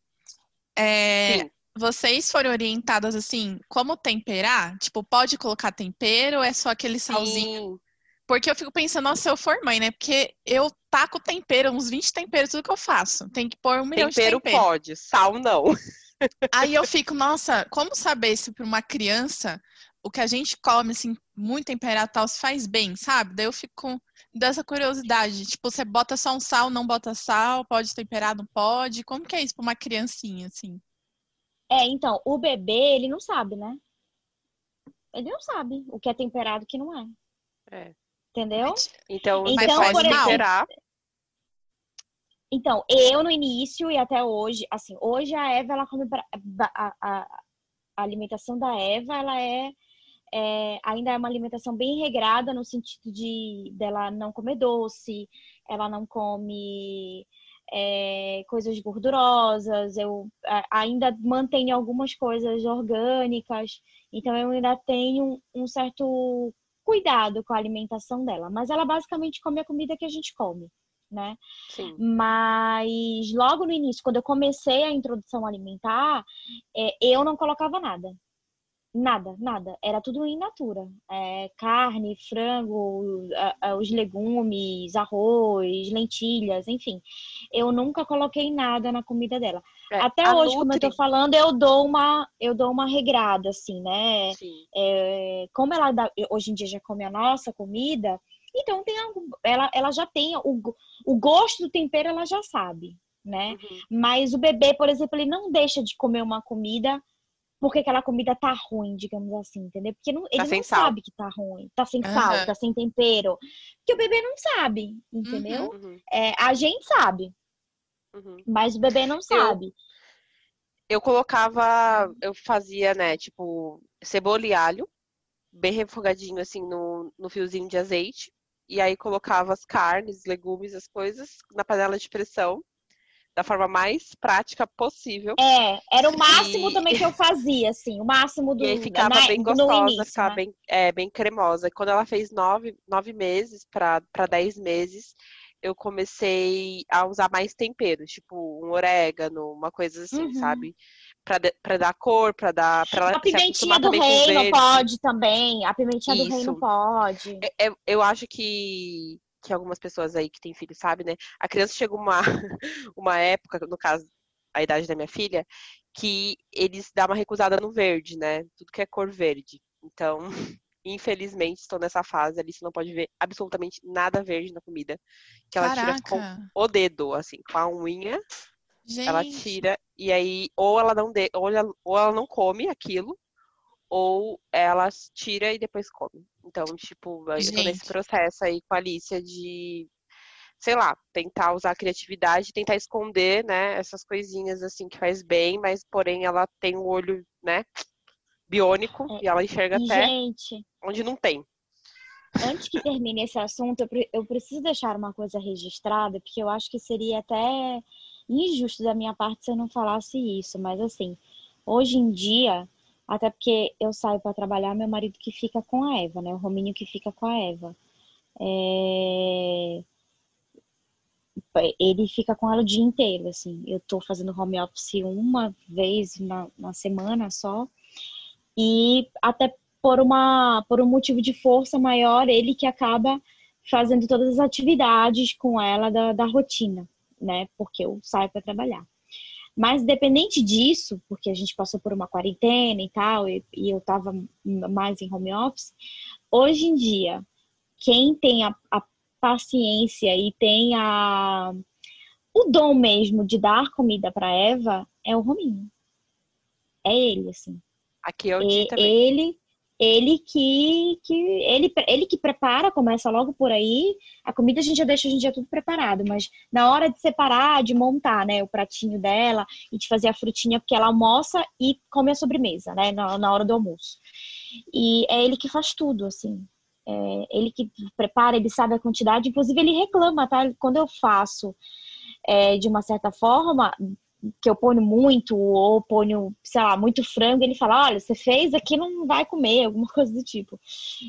Speaker 1: É, vocês foram orientadas assim, como temperar? Tipo, pode colocar tempero ou é só aquele salzinho?
Speaker 4: Sim.
Speaker 1: Porque eu fico pensando, nossa, se eu for mãe, né? Porque eu taco tempero, uns 20 temperos, tudo que eu faço. Tem que pôr um milhão
Speaker 4: Tempero
Speaker 1: de temperos.
Speaker 4: pode, sal não.
Speaker 1: Aí eu fico, nossa, como saber se para uma criança o que a gente come, assim, muito temperado e tal, se faz bem, sabe? Daí eu fico com dessa curiosidade. Tipo, você bota só um sal, não bota sal, pode temperar, não pode? Como que é isso para uma criancinha, assim?
Speaker 3: É, então, o bebê, ele não sabe, né? Ele não sabe o que é temperado e o que não é.
Speaker 4: É.
Speaker 3: Entendeu?
Speaker 4: Então,
Speaker 3: Então,
Speaker 4: pode
Speaker 1: por exemplo-.
Speaker 3: Então, eu no início e até hoje, assim, hoje a Eva, ela come. A, a- a alimentação da Eva, ela é, é, ainda é uma alimentação bem regrada no sentido de dela não comer doce, ela não come é, coisas gordurosas, eu ainda mantenho algumas coisas orgânicas, então eu ainda tenho um certo cuidado com a alimentação dela, mas ela basicamente come a comida que a gente come, né?
Speaker 4: Sim.
Speaker 3: Mas logo no início, quando eu comecei a introdução alimentar, é, eu não colocava nada. Nada, nada. Era tudo in natura. É, carne, frango, a- a- os legumes, arroz, lentilhas, enfim. Eu nunca coloquei nada na comida dela.
Speaker 4: É,
Speaker 3: Até hoje, como eu tô
Speaker 4: Nutri-
Speaker 3: falando, eu dou uma, eu dou uma regrada, assim, né? É, como ela dá- hoje em dia já come a nossa comida, então tem algo, ela, ela já tem o, o gosto do tempero, ela já sabe, né?
Speaker 4: Uhum.
Speaker 3: Mas o bebê, por exemplo, ele não deixa de comer uma comida porque aquela comida tá ruim, digamos assim, entendeu? Porque não- ele
Speaker 4: sem
Speaker 3: não
Speaker 4: sal.
Speaker 3: sabe que tá ruim, tá sem sal,
Speaker 1: Aham.
Speaker 3: tá sem tempero. Porque o bebê não sabe, entendeu?
Speaker 4: Uhum.
Speaker 3: É, a gente sabe,
Speaker 4: Uhum.
Speaker 3: mas o bebê não sabe.
Speaker 4: Eu colocava, eu fazia, né, tipo, cebola e alho, bem refogadinho, assim, no, no fiozinho de azeite. E aí colocava as carnes, legumes, as coisas na panela de pressão, da forma mais prática possível.
Speaker 3: É, era o máximo
Speaker 4: E-
Speaker 3: também que eu fazia, assim, o máximo do
Speaker 4: E aí ficava
Speaker 3: na-
Speaker 4: bem gostosa,
Speaker 3: início,
Speaker 4: ficava
Speaker 3: né?
Speaker 4: bem, é, bem cremosa. Quando ela fez nove, nove meses para dez meses, eu comecei a usar mais temperos, tipo um orégano, uma coisa assim,
Speaker 3: Uhum.
Speaker 4: sabe? Pra, de- pra dar cor, pra dar. Pra ela
Speaker 3: A pimentinha do reino pode também. A pimentinha do
Speaker 4: Isso.
Speaker 3: reino pode.
Speaker 4: É- é- eu acho que, que algumas pessoas aí que têm filho sabem, né? A criança chega uma, uma época, no caso, a idade da minha filha, que eles dão uma recusada no verde, né? Tudo que é cor verde. Então, infelizmente, estou nessa fase ali, você não pode ver absolutamente nada verde na comida. Que ela tira com
Speaker 1: Caraca.
Speaker 4: o dedo, assim, com a unha, ela
Speaker 1: Gente,
Speaker 4: tira, e aí, ou ela não, de, ou ela, ou ela não come aquilo, ou ela tira e depois come. Então, tipo, eu tô nesse
Speaker 1: Gente.
Speaker 4: processo aí com a Alicia de, sei lá, tentar usar a criatividade, tentar esconder, né, essas coisinhas assim que faz bem, mas porém ela tem um olho, né, biônico
Speaker 3: É,
Speaker 4: e ela enxerga
Speaker 3: E,
Speaker 4: até
Speaker 3: gente,
Speaker 4: onde não tem.
Speaker 3: antes que termine esse assunto, eu preciso deixar uma coisa registrada, porque eu acho que seria até injusto da minha parte se eu não falasse isso, mas assim, hoje em dia, até porque eu saio para trabalhar, meu marido que fica com a Eva, né? O Rominho que fica com a Eva. É, Ele fica com ela o dia inteiro, assim. Eu tô fazendo home office uma vez na, na semana só. E até por uma por um motivo de força maior, ele que acaba fazendo todas as atividades com ela da, da rotina, né? Porque eu saio para trabalhar. Mas independente disso, porque a gente passou por uma quarentena e tal, e, e eu tava mais em home office, hoje em dia, quem tem a, a paciência e tem a o dom mesmo de dar comida para Eva é o Rominho. É ele, assim.
Speaker 4: Aqui é o
Speaker 3: E-
Speaker 4: dia também.
Speaker 3: ele ele que, que ele, ele que prepara, começa logo por aí. A comida a gente já deixa a gente já tudo preparado, mas na hora de separar, de montar, né, o pratinho dela e de fazer a frutinha, porque ela almoça e come a sobremesa, né, na, na hora do almoço. E é ele que faz tudo, assim. É ele que prepara, ele sabe a quantidade, inclusive ele reclama, tá? Quando eu faço é, de uma certa forma, que eu ponho muito, ou ponho, sei lá, muito frango, ele fala, olha, você fez aqui, não vai comer, alguma coisa do tipo.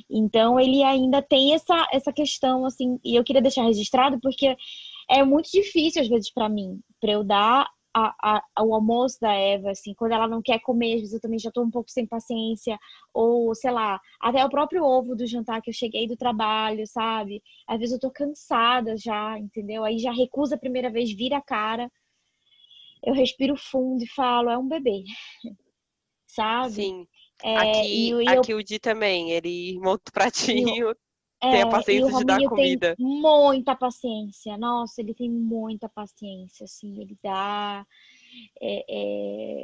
Speaker 3: Então, ele ainda tem essa, essa questão, assim, e eu queria deixar registrado, porque é muito difícil, às vezes, para mim, para eu dar a, a, o almoço da Eva, assim, quando ela não quer comer, às vezes eu também já tô um pouco sem paciência, ou, sei lá, até o próprio ovo do jantar que eu cheguei do trabalho, sabe? Às vezes eu tô cansada já, entendeu? Aí já recusa a primeira vez, vira a cara eu respiro fundo e falo, é um bebê. Sabe?
Speaker 4: Sim.
Speaker 3: É,
Speaker 4: Aqui,
Speaker 3: e, o- e eu-
Speaker 4: aqui o Di também, ele monta o pratinho,
Speaker 3: é,
Speaker 4: tem a
Speaker 3: e
Speaker 4: paciência de dar comida.
Speaker 3: tem muita paciência. Nossa, ele tem muita paciência, assim, ele dá. é,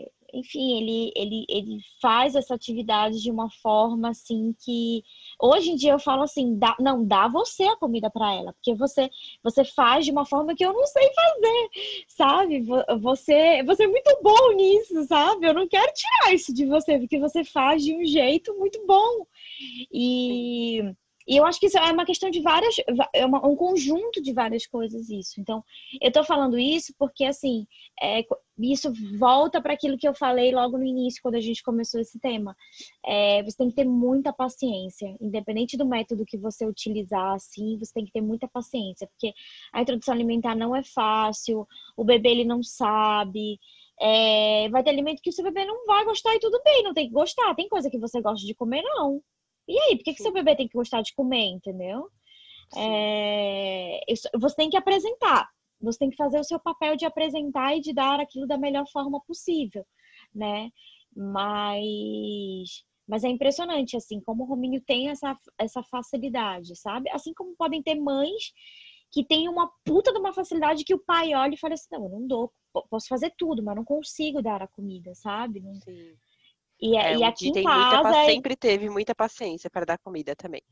Speaker 3: é, enfim, ele, ele, ele faz essa atividade de uma forma assim que hoje em dia eu falo assim, dá, não, dá você a comida para ela, porque você você faz de uma forma que eu não sei fazer, sabe? Vo- Você, você é muito bom nisso, sabe? Eu não quero tirar isso de você, porque você faz de um jeito muito bom. E, e eu acho que isso é uma questão de várias, é uma- um conjunto de várias coisas isso. Então, eu tô falando isso porque, assim, é, isso volta para aquilo que eu falei logo no início, quando a gente começou esse tema. É, você tem que ter muita paciência, independente do método que você utilizar, assim, você tem que ter muita paciência, porque a introdução alimentar não é fácil, o bebê ele não sabe. é, vai ter alimento que o seu bebê não vai gostar e tudo bem, não tem que gostar. Tem coisa que você gosta de comer, não. E aí, por que, que seu bebê tem que gostar de comer, entendeu? É, você tem que apresentar. Você tem que fazer o seu papel de apresentar e de dar aquilo da melhor forma possível, né? Mas, mas é impressionante, assim, como o Rominho tem essa, essa facilidade, sabe? Assim como podem ter mães que têm uma puta de uma facilidade que o pai olha e fala assim, não, eu não dou, po- posso fazer tudo, mas não consigo dar a comida, sabe? Não-
Speaker 4: Sim.
Speaker 3: E,
Speaker 4: É,
Speaker 3: e aqui em
Speaker 4: muita,
Speaker 3: casa, é-
Speaker 4: sempre teve muita paciência para dar comida também.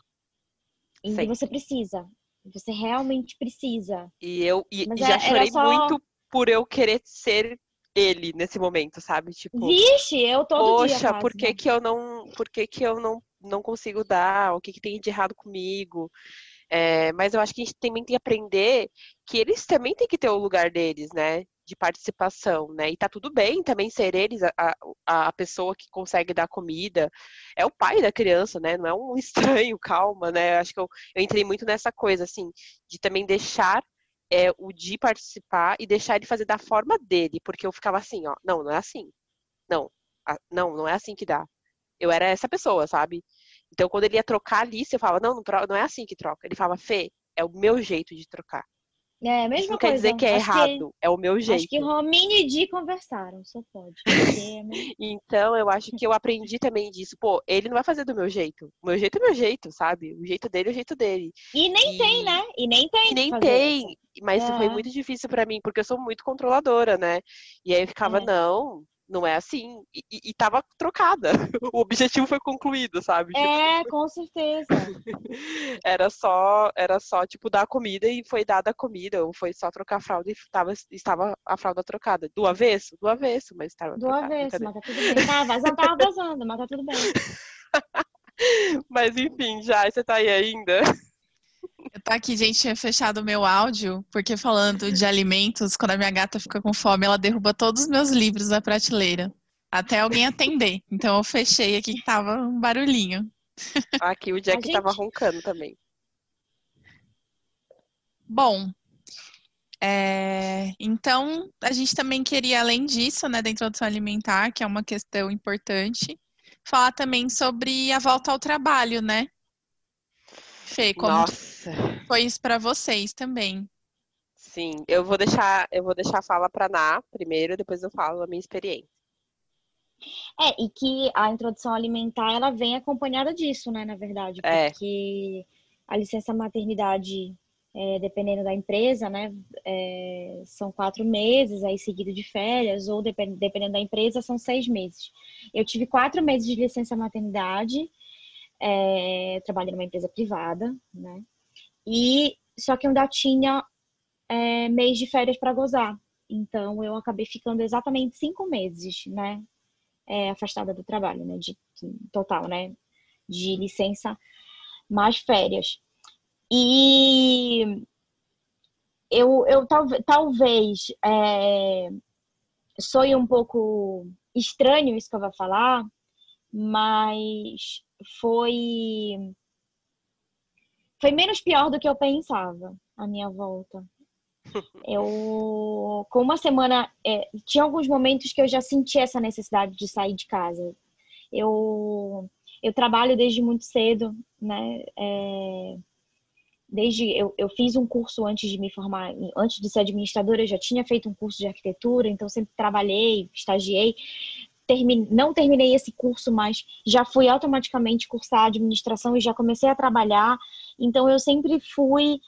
Speaker 3: e
Speaker 4: sempre.
Speaker 3: você precisa. Você realmente precisa.
Speaker 4: E eu e,
Speaker 3: Mas é-
Speaker 4: já
Speaker 3: era
Speaker 4: chorei
Speaker 3: só-
Speaker 4: muito por eu querer ser ele nesse momento, sabe? Tipo,
Speaker 3: Vixe, eu todo dia
Speaker 4: poxa, por que que eu não, por que que eu não, não consigo dar? O que que tem de errado comigo? É, mas eu acho que a gente também tem que aprender que eles também têm que ter o lugar deles, né? De participação, né? E tá tudo bem também ser eles a, a, a pessoa que consegue dar comida. É o pai da criança, né? Não é um estranho, calma, né? Acho que eu, eu entrei muito nessa coisa, assim, de também deixar é, o Di participar e deixar ele fazer da forma dele, porque eu ficava assim, ó, não, não é assim. Não, a- não, não é assim que dá. Eu era essa pessoa, sabe? Então, quando ele ia trocar a lista, eu falava, não, não, não é assim que troca. Ele falava, Fê, é o meu jeito de trocar.
Speaker 3: É,
Speaker 4: Isso
Speaker 3: mesma
Speaker 4: não quer
Speaker 3: coisa.
Speaker 4: dizer que é
Speaker 3: Acho
Speaker 4: errado, é o meu
Speaker 3: Acho que
Speaker 4: jeito.
Speaker 3: Romine e Di conversaram, só pode. é
Speaker 4: Então, eu acho que eu aprendi também disso. Pô, ele não vai fazer do meu jeito. O meu jeito é meu jeito, sabe? O jeito dele é o jeito dele.
Speaker 3: E nem
Speaker 4: E-
Speaker 3: tem, né? E nem tem.
Speaker 4: E nem tem. Mas foi
Speaker 3: É.
Speaker 4: muito difícil pra mim, porque eu sou muito controladora, né? E aí eu ficava,
Speaker 3: É.
Speaker 4: não, não é assim. E, e, e tava trocada. O objetivo foi concluído, sabe? Tipo,
Speaker 3: É, com certeza.
Speaker 4: era só, era só, tipo, dar comida e foi dada a comida, ou foi só trocar a fralda e tava, estava a fralda trocada. Do avesso? Do avesso, mas estava
Speaker 3: Do
Speaker 4: trocada.
Speaker 3: avesso, mas tá tudo bem. Tá vazando, tava vazando, mas tá tudo bem.
Speaker 4: Mas enfim, já, você tá aí ainda?
Speaker 1: Eu tô aqui, gente, tinha fechado o meu áudio, porque falando de alimentos, quando a minha gata fica com fome, ela derruba todos os meus livros da prateleira. Até alguém atender. Então eu fechei aqui que tava um barulhinho.
Speaker 4: Aqui o Jack
Speaker 3: A
Speaker 4: tava
Speaker 3: gente-
Speaker 4: roncando também.
Speaker 1: Bom, é, então a gente também queria, além disso, né, da introdução alimentar, que é uma questão importante, falar também sobre a volta ao trabalho, né? Fê, como
Speaker 4: Nossa,
Speaker 1: foi isso para vocês também?
Speaker 4: sim. Eu vou deixar, eu vou deixar a fala pra Ná primeiro, depois eu falo a minha experiência.
Speaker 3: É, e que a introdução alimentar, ela vem acompanhada disso, né, na verdade.
Speaker 4: É.
Speaker 3: Porque a licença maternidade, é, dependendo da empresa, né, é, são quatro meses, aí seguido de férias, ou depen- dependendo da empresa, são seis meses. Eu tive quatro meses de licença maternidade, é, trabalhei numa empresa privada, né, e só que eu ainda tinha é, mês de férias para gozar. Então, eu acabei ficando exatamente cinco meses, né, é, afastada do trabalho, né? De total, né? De licença mais férias. E eu, eu talvez, talvez é, um pouco estranho isso que eu vou falar, mas foi foi menos pior do que eu pensava a minha volta. Eu, com uma semana, é, tinha alguns momentos que eu já senti essa necessidade de sair de casa. Eu, eu trabalho desde muito cedo, né? É, desde eu, eu fiz um curso antes de me formar, antes de ser administradora, eu já tinha feito um curso de arquitetura, então sempre trabalhei, estagiei. Não terminei esse curso, mas já fui automaticamente cursar administração e já comecei a trabalhar. Então eu sempre fui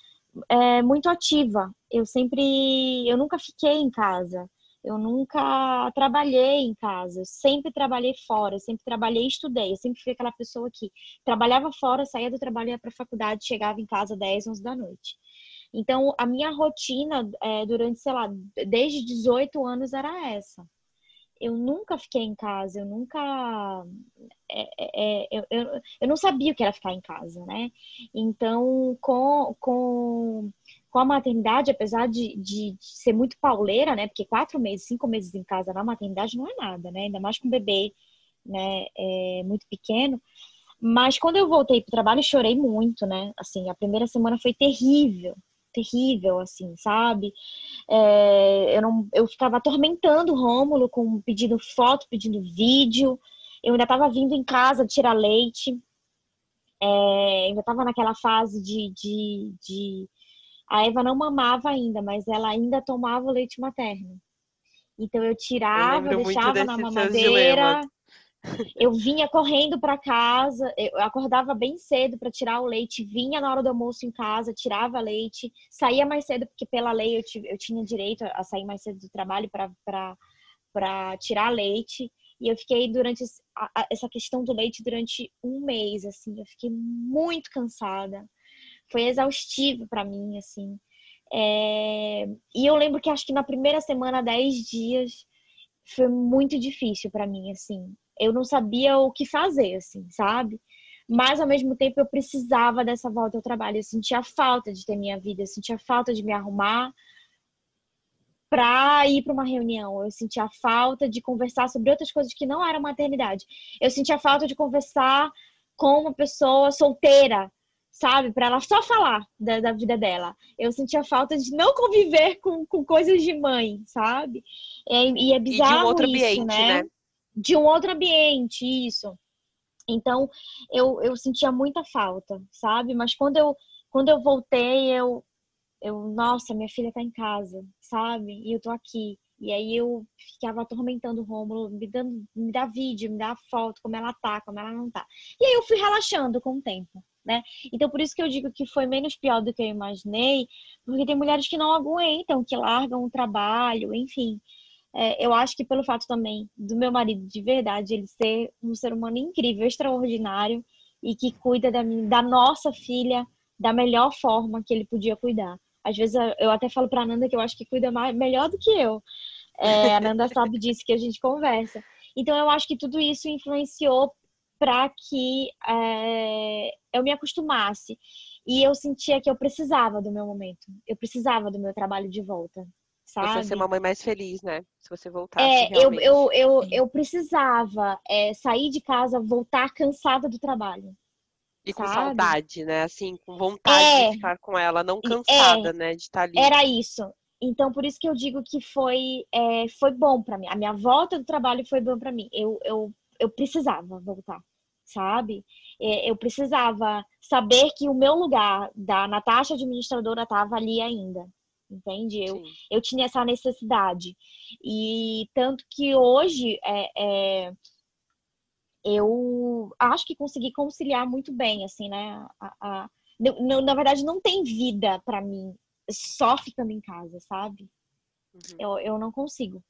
Speaker 3: é, muito ativa. Eu sempre, eu nunca fiquei em casa. Eu nunca trabalhei em casa. Eu sempre trabalhei fora. Eu sempre trabalhei e estudei. Eu sempre fui aquela pessoa que trabalhava fora, saía do trabalho, ia para a faculdade, chegava em casa 10, 11 da noite. Então, a minha rotina é, durante, sei lá, desde 18 anos era essa. Eu nunca fiquei em casa, eu nunca. É, é, eu, eu, eu não sabia o que era ficar em casa, né? Então, com, com, com a maternidade, apesar de, de, de, ser muito pauleira, né? Porque quatro meses, cinco meses em casa na maternidade não é nada, né? Ainda mais com um bebê, né? É, muito pequeno. Mas quando eu voltei para o trabalho, chorei muito, né? Assim, a primeira semana foi terrível, terrível, assim, sabe? É, eu, não, eu ficava atormentando o Rômulo com pedindo foto, pedindo vídeo. Eu ainda estava vindo em casa tirar leite. É, ainda estava naquela fase de, de, de. A Eva não mamava ainda, mas ela ainda tomava o leite materno. Então eu tirava,
Speaker 4: eu
Speaker 3: deixava na mamadeira. Eu vinha correndo para casa, eu acordava bem cedo para tirar o leite, vinha na hora do almoço em casa, tirava leite, saía mais cedo, porque pela lei eu, eu tinha direito a sair mais cedo do trabalho para tirar leite. E eu fiquei durante essa questão do leite durante um mês, assim, eu fiquei muito cansada. Foi exaustivo para mim, assim. É... E eu lembro que acho que na primeira semana, 10 dias, foi muito difícil para mim, assim. Eu não sabia o que fazer, assim, sabe? Mas ao mesmo tempo eu precisava dessa volta ao trabalho. Eu sentia falta de ter minha vida, eu sentia falta de me arrumar para ir para uma reunião. Eu sentia falta de conversar sobre outras coisas que não eram maternidade. Eu sentia falta de conversar com uma pessoa solteira, sabe? Para ela só falar da, da, vida dela. Eu sentia falta de não conviver com, com coisas de mãe, sabe? E, e é bizarro
Speaker 4: e de um outro
Speaker 3: isso,
Speaker 4: ambiente,
Speaker 3: né?
Speaker 4: né?
Speaker 3: De um outro ambiente, isso. Então, eu, eu sentia muita falta, sabe? Mas quando eu, quando eu voltei, eu, eu, nossa, minha filha tá em casa, sabe? E eu tô aqui. E aí eu ficava atormentando o Rômulo, me dando, me dá vídeo, me dá foto, como ela tá, como ela não tá. E aí eu fui relaxando com o tempo, né? Então por isso que eu digo que foi menos pior do que eu imaginei, porque tem mulheres que não aguentam, que largam o trabalho, enfim. É, eu acho que pelo fato também do meu marido de verdade, ele ser um ser humano incrível, extraordinário e que cuida da, minha, da nossa filha da melhor forma que ele podia cuidar. Às vezes eu até falo para Nanda que eu acho que cuida mais, melhor do que eu. É, a Nanda sabe disso que a gente conversa. Então eu acho que tudo isso influenciou para que é, eu me acostumasse. E eu sentia que eu precisava do meu momento. Eu precisava do meu trabalho de volta. Sabe?
Speaker 4: Você ser uma mãe mais feliz, né? Se você voltasse.
Speaker 3: É, eu, eu, eu, eu precisava é, sair de casa, voltar cansada do trabalho.
Speaker 4: E com sabe? saudade, né? Assim, com vontade é, de ficar com ela, não cansada, é, né? De estar ali.
Speaker 3: Era isso. Então, por isso que eu digo que foi, é, foi bom para mim. A minha volta do trabalho foi bom para mim. Eu, eu, eu precisava voltar, sabe? É, eu precisava saber que o meu lugar da Natasha administradora estava ali ainda. Entende? Eu, eu tinha essa necessidade. E tanto que hoje é, é eu acho que consegui conciliar muito bem, assim, né? A, a, na, na verdade, não tem vida para mim só ficando em casa, sabe? Uhum. Eu, eu não consigo.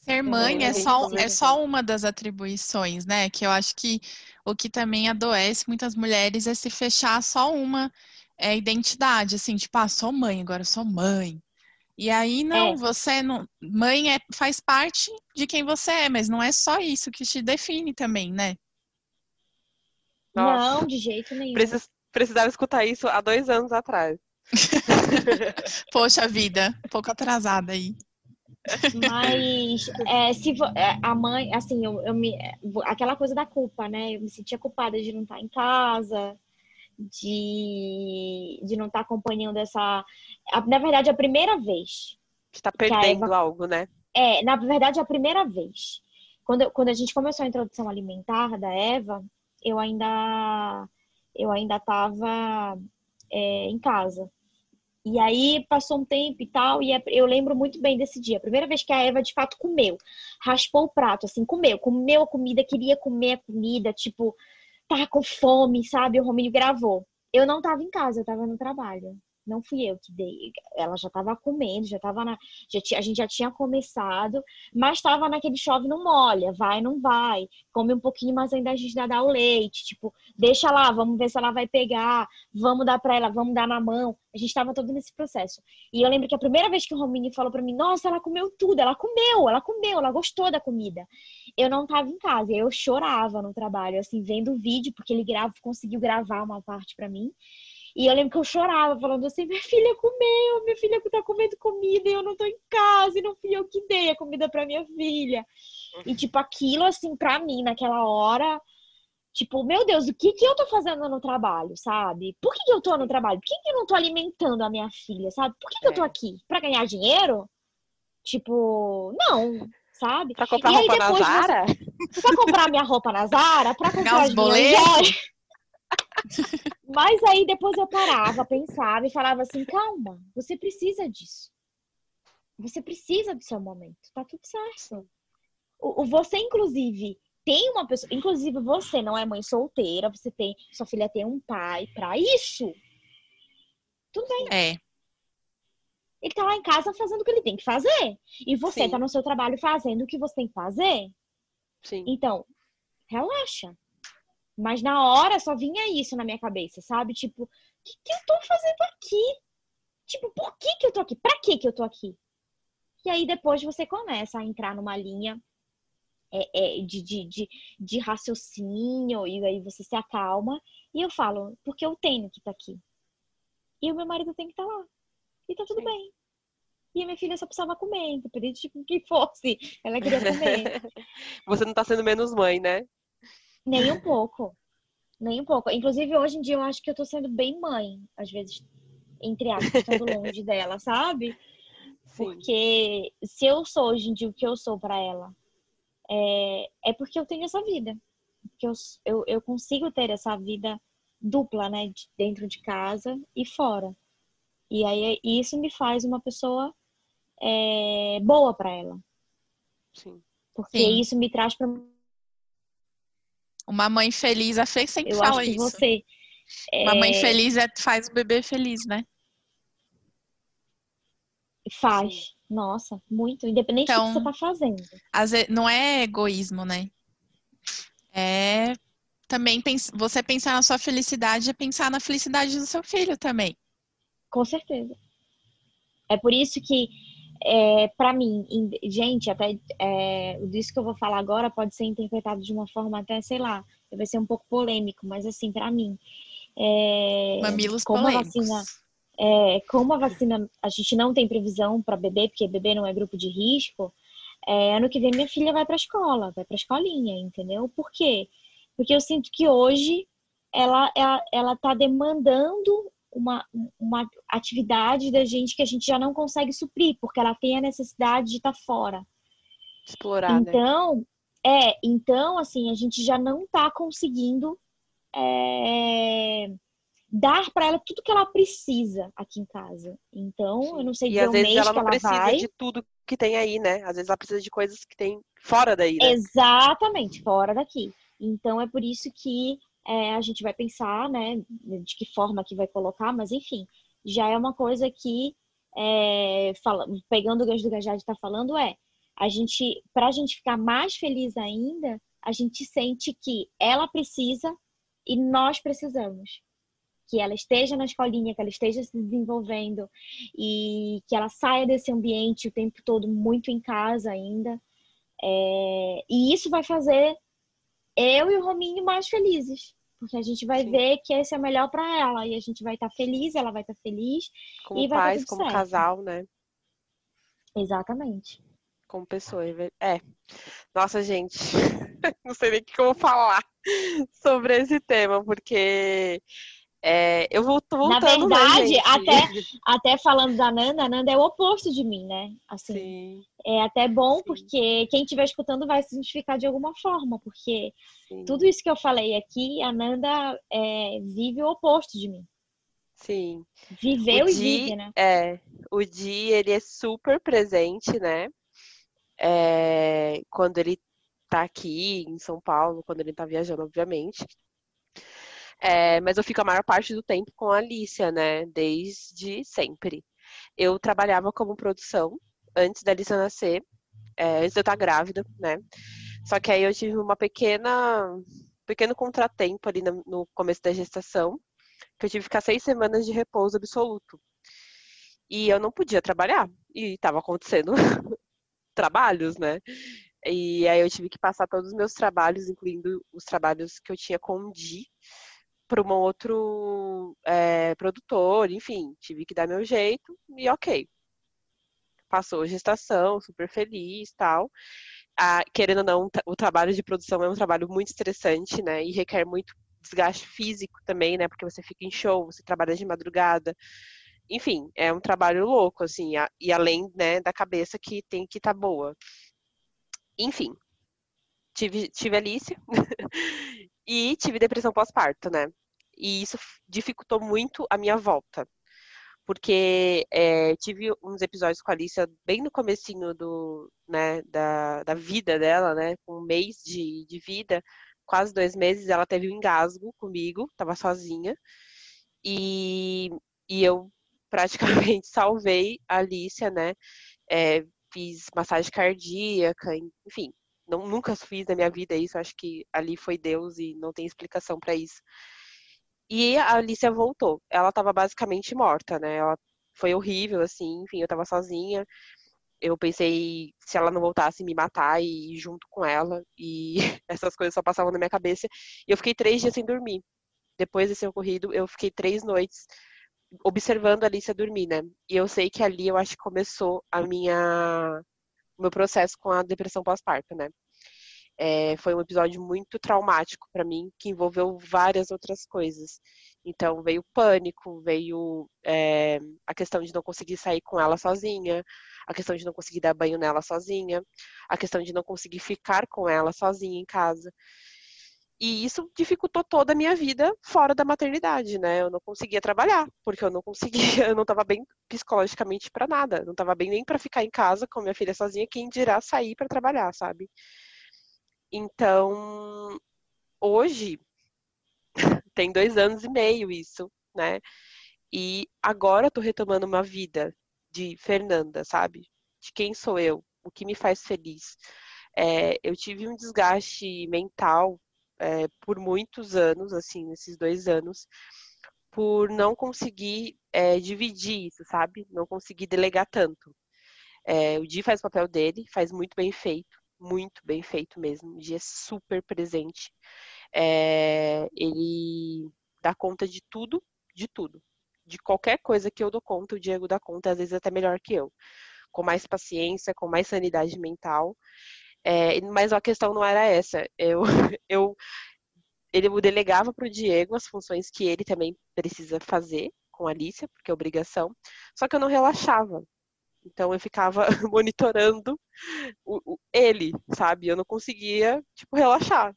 Speaker 1: Ser mãe é só, é só uma das atribuições, né? Que eu acho que o que também adoece muitas mulheres é se fechar só uma é, identidade, assim, tipo, ah, sou mãe, agora sou mãe. E aí, não, é. você não. Mãe é, faz parte de quem você é, mas não é só isso que te define também, né?
Speaker 3: Nossa. Não, de jeito nenhum.
Speaker 4: Precis, precisava escutar isso há dois anos atrás.
Speaker 1: Poxa vida, um pouco atrasada aí.
Speaker 3: Mas é, se é, a mãe, assim, eu, eu me, aquela coisa da culpa, né? Eu me sentia culpada de não estar em casa, de, de não estar acompanhando essa. Na verdade, a primeira vez.
Speaker 4: Está perdendo Eva... algo, né?
Speaker 3: É, na verdade, a primeira vez. Quando, quando a gente começou a introdução alimentar da Eva, eu ainda eu ainda estava é, em casa. E aí passou um tempo e tal, e é, eu lembro muito bem desse dia. A primeira vez que a Eva de fato comeu, raspou o prato, assim, comeu, comeu a comida, queria comer a comida, tipo, tava com fome, sabe? O Romínio gravou. Eu não tava em casa, eu tava no trabalho. Não fui eu que dei. Ela já tava comendo, já tava na. Já a gente já tinha começado, mas tava naquele chove não molha, vai, não vai. Come um pouquinho, mas ainda a gente dá, dá o leite. Tipo, deixa lá, vamos ver se ela vai pegar, vamos dar pra ela, vamos dar na mão. A gente tava todo nesse processo. E eu lembro que a primeira vez que o Romini falou pra mim, nossa, ela comeu tudo, ela comeu, ela comeu, ela gostou da comida. Eu não tava em casa, eu chorava no trabalho, assim, vendo o vídeo, porque ele grava, conseguiu gravar uma parte pra mim. E eu lembro que eu chorava, falando assim: minha filha comeu, minha filha tá comendo comida e eu não tô em casa, e não fui eu que dei a comida pra minha filha. E, tipo, aquilo, assim, pra mim, naquela hora, tipo, meu Deus, o que que eu tô fazendo no trabalho, sabe? Por que, que eu tô no trabalho? Por que, que eu não tô alimentando a minha filha, sabe? Por que, que é. eu tô é. aqui? Pra ganhar dinheiro? Tipo, não, sabe?
Speaker 4: Pra comprar roupa na Zara?
Speaker 3: Você... Pra comprar minha roupa na Zara? Pra comprar as minhas mas aí depois eu parava, pensava e falava assim: calma, você precisa disso. Você precisa do seu momento, tá tudo certo. O, o, você, inclusive, tem uma pessoa, inclusive você não é mãe solteira, você tem, sua filha tem um pai para isso. Tudo bem.
Speaker 1: É.
Speaker 3: Ele tá lá em casa fazendo o que ele tem que fazer. E você Sim. tá no seu trabalho fazendo o que você tem que fazer.
Speaker 4: Sim.
Speaker 3: Então, relaxa. Mas na hora só vinha isso na minha cabeça, sabe? Tipo, o que, que eu tô fazendo aqui? Tipo, por que, que eu tô aqui? Pra que, que eu tô aqui? E aí depois você começa a entrar numa linha é, é, de, de, de, de, raciocínio, e aí você se acalma. E eu falo, porque eu tenho que estar tá aqui. E o meu marido tem que estar tá lá. E tá tudo Sim. bem. E a minha filha só precisava comer, independente de que fosse. Ela queria comer.
Speaker 4: Você não tá sendo menos mãe, né?
Speaker 3: Nem um pouco. Nem um pouco. Inclusive, hoje em dia, eu acho que eu tô sendo bem mãe, às vezes, entre aspas, estando longe dela, sabe? Sim. Porque se eu sou hoje em dia o que eu sou para ela, é, é porque eu tenho essa vida. Porque eu, eu, eu consigo ter essa vida dupla, né? De, dentro de casa e fora. E aí isso me faz uma pessoa é, boa para ela.
Speaker 4: Sim.
Speaker 3: Porque
Speaker 1: Sim.
Speaker 3: isso me traz para
Speaker 1: Uma mãe feliz, a Fê sempre
Speaker 3: eu
Speaker 1: fala isso.
Speaker 3: você
Speaker 1: Uma mãe
Speaker 3: é,
Speaker 1: feliz é, faz o bebê feliz, né?
Speaker 3: faz. Nossa, muito, independente do que
Speaker 1: Então-
Speaker 3: você tá fazendo.
Speaker 1: Às ve- não é egoísmo, né? É também você pensar na sua felicidade é pensar na felicidade do seu filho também.
Speaker 3: Com certeza. É por isso que, é, para mim, gente, até é, disso que eu vou falar agora pode ser interpretado de uma forma até, sei lá, vai ser um pouco polêmico, mas assim, para mim, é,
Speaker 1: Mamilos
Speaker 3: como a
Speaker 1: polêmicos.
Speaker 3: vacina, é, como a vacina, a gente não tem previsão para bebê, porque bebê não é grupo de risco, é, ano que vem minha filha vai para escola, vai para escolinha, entendeu? Por quê? Porque eu sinto que hoje ela, ela, ela tá demandando uma, uma atividade da gente que a gente já não consegue suprir, porque ela tem a necessidade de estar fora.
Speaker 4: Explorar, né?
Speaker 3: Então, é, então, assim, a gente já não tá conseguindo é, dar para ela tudo que ela precisa aqui em casa. Então, eu não sei
Speaker 4: E às
Speaker 3: o
Speaker 4: vezes
Speaker 3: mês
Speaker 4: ela
Speaker 3: que
Speaker 4: não
Speaker 3: ela
Speaker 4: precisa
Speaker 3: vai.
Speaker 4: de tudo que tem aí, né? Às vezes ela precisa de coisas que tem fora daí, né?
Speaker 3: Exatamente, fora daqui. Então é por isso que é, a gente vai pensar, né, de que forma que vai colocar, mas enfim, já é uma coisa que, é, fala, pegando o gancho do que a Jade está falando, é a gente, para a gente ficar mais feliz ainda, a gente sente que ela precisa e nós precisamos. Que ela esteja na escolinha, que ela esteja se desenvolvendo e que ela saia desse ambiente o tempo todo muito em casa ainda. É, e isso vai fazer eu e o Rominho mais felizes. Porque a gente vai
Speaker 4: Sim.
Speaker 3: ver que esse é o melhor para ela. E a gente vai estar feliz, ela vai estar feliz.
Speaker 4: Como
Speaker 3: e vai dar
Speaker 4: pais, como
Speaker 3: certo.
Speaker 4: casal, né?
Speaker 3: Exatamente.
Speaker 4: Como pessoa. É. Nossa, gente. Não sei nem o que eu vou falar sobre esse tema, porque é, eu vou tô
Speaker 3: Na
Speaker 4: voltando, né,
Speaker 3: verdade, até- Até falando da Nanda, a Nanda é o oposto de mim, né? Assim,
Speaker 4: Sim,
Speaker 3: é até bom
Speaker 4: Sim.
Speaker 3: porque quem estiver escutando vai se identificar de alguma forma. Porque
Speaker 4: sim.
Speaker 3: tudo isso que eu falei aqui, a Nanda é, vive o oposto de mim.
Speaker 4: Sim.
Speaker 3: Viveu
Speaker 4: o
Speaker 3: e
Speaker 4: Di,
Speaker 3: vive, né?
Speaker 4: É, o Di, ele é super presente, né? É, quando ele tá aqui em São Paulo, quando ele tá viajando, obviamente. É, mas eu fico a maior parte do tempo com a Alicia, né? Desde sempre. Eu trabalhava como produção antes da Alicia nascer, é, antes de eu estar grávida, né? Só que aí eu tive uma pequena, pequeno contratempo ali no, no começo da gestação, que eu tive que ficar seis semanas de repouso absoluto. E eu não podia trabalhar. E estava acontecendo trabalhos, né? E aí eu tive que passar todos os meus trabalhos, incluindo os trabalhos que eu tinha com o Di, para um outro é, produtor, enfim, tive que dar meu jeito e ok. Passou a gestação, super feliz tal. Ah, querendo ou não, o trabalho de produção é um trabalho muito estressante, né? E requer muito desgaste físico também, né? Porque você fica em show, você trabalha de madrugada. Enfim, é um trabalho louco, assim, e além, né, da cabeça que tem que estar boa. Enfim, tive, tive Alice e tive depressão pós-parto, né? E isso dificultou muito a minha volta. Porque é, tive uns episódios com a Alicia bem no comecinho do, né, da, da vida dela, né? Com um mês de, de vida, quase dois meses, ela teve um engasgo comigo, tava sozinha. E, e eu praticamente salvei a Alicia, né? É, fiz massagem cardíaca, enfim. Não, nunca fiz na minha vida isso, acho que ali foi Deus e não tem explicação para isso. E a Alicia voltou. Ela estava basicamente morta, né? Ela foi horrível, assim, enfim, eu estava sozinha. Eu pensei se ela não voltasse me matar e ir junto com ela. E essas coisas só passavam na minha cabeça. E eu fiquei três dias sem dormir. Depois desse ocorrido, eu fiquei três noites observando a Alicia dormir, né? E eu sei que ali eu acho que começou a minha o meu processo com a depressão pós-parto, né? É, foi um episódio muito traumático para mim, que envolveu várias outras coisas. Então, veio pânico, veio é, a questão de não conseguir sair com ela sozinha, a questão de não conseguir dar banho nela sozinha, a questão de não conseguir ficar com ela sozinha em casa. E isso dificultou toda a minha vida fora da maternidade, né? Eu não conseguia trabalhar, porque eu não conseguia, eu não estava bem psicologicamente para nada, não estava bem nem para ficar em casa com minha filha sozinha, quem dirá sair para trabalhar, sabe? Então, hoje tem dois anos e meio isso, né? E agora eu tô retomando uma vida de Fernanda, sabe? De quem sou eu, o que me faz feliz. É, eu tive um desgaste mental é, por muitos anos, assim, nesses dois anos, por não conseguir é, dividir isso, sabe? Não conseguir delegar tanto. É, o Di faz o papel dele, faz muito bem feito, muito bem feito mesmo. O Di é super presente. É, ele dá conta de tudo, de tudo. De qualquer coisa que eu dou conta, o Diego dá conta, às vezes até melhor que eu. Com mais paciência, com mais sanidade mental. É, mas a questão não era essa. Eu, eu ele delegava para o Diego as funções que ele também precisa fazer com a Alicia, porque é obrigação. Só que eu não relaxava. Então eu ficava monitorando o, o, ele, sabe? Eu não conseguia, tipo, relaxar.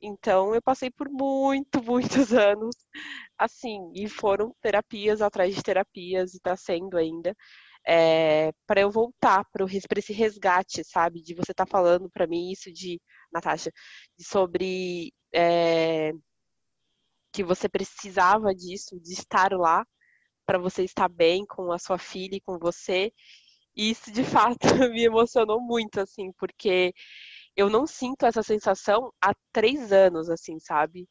Speaker 4: Então eu passei por muito, muitos anos assim, e foram terapias atrás de terapias, e está sendo ainda, é, para eu voltar para esse resgate, sabe? De você tá falando para mim isso de, Natasha, de sobre é, que você precisava disso, de estar lá para você estar bem com a sua filha e com você. E isso de fato me emocionou muito, assim, porque eu não sinto essa sensação há três anos, assim, sabe?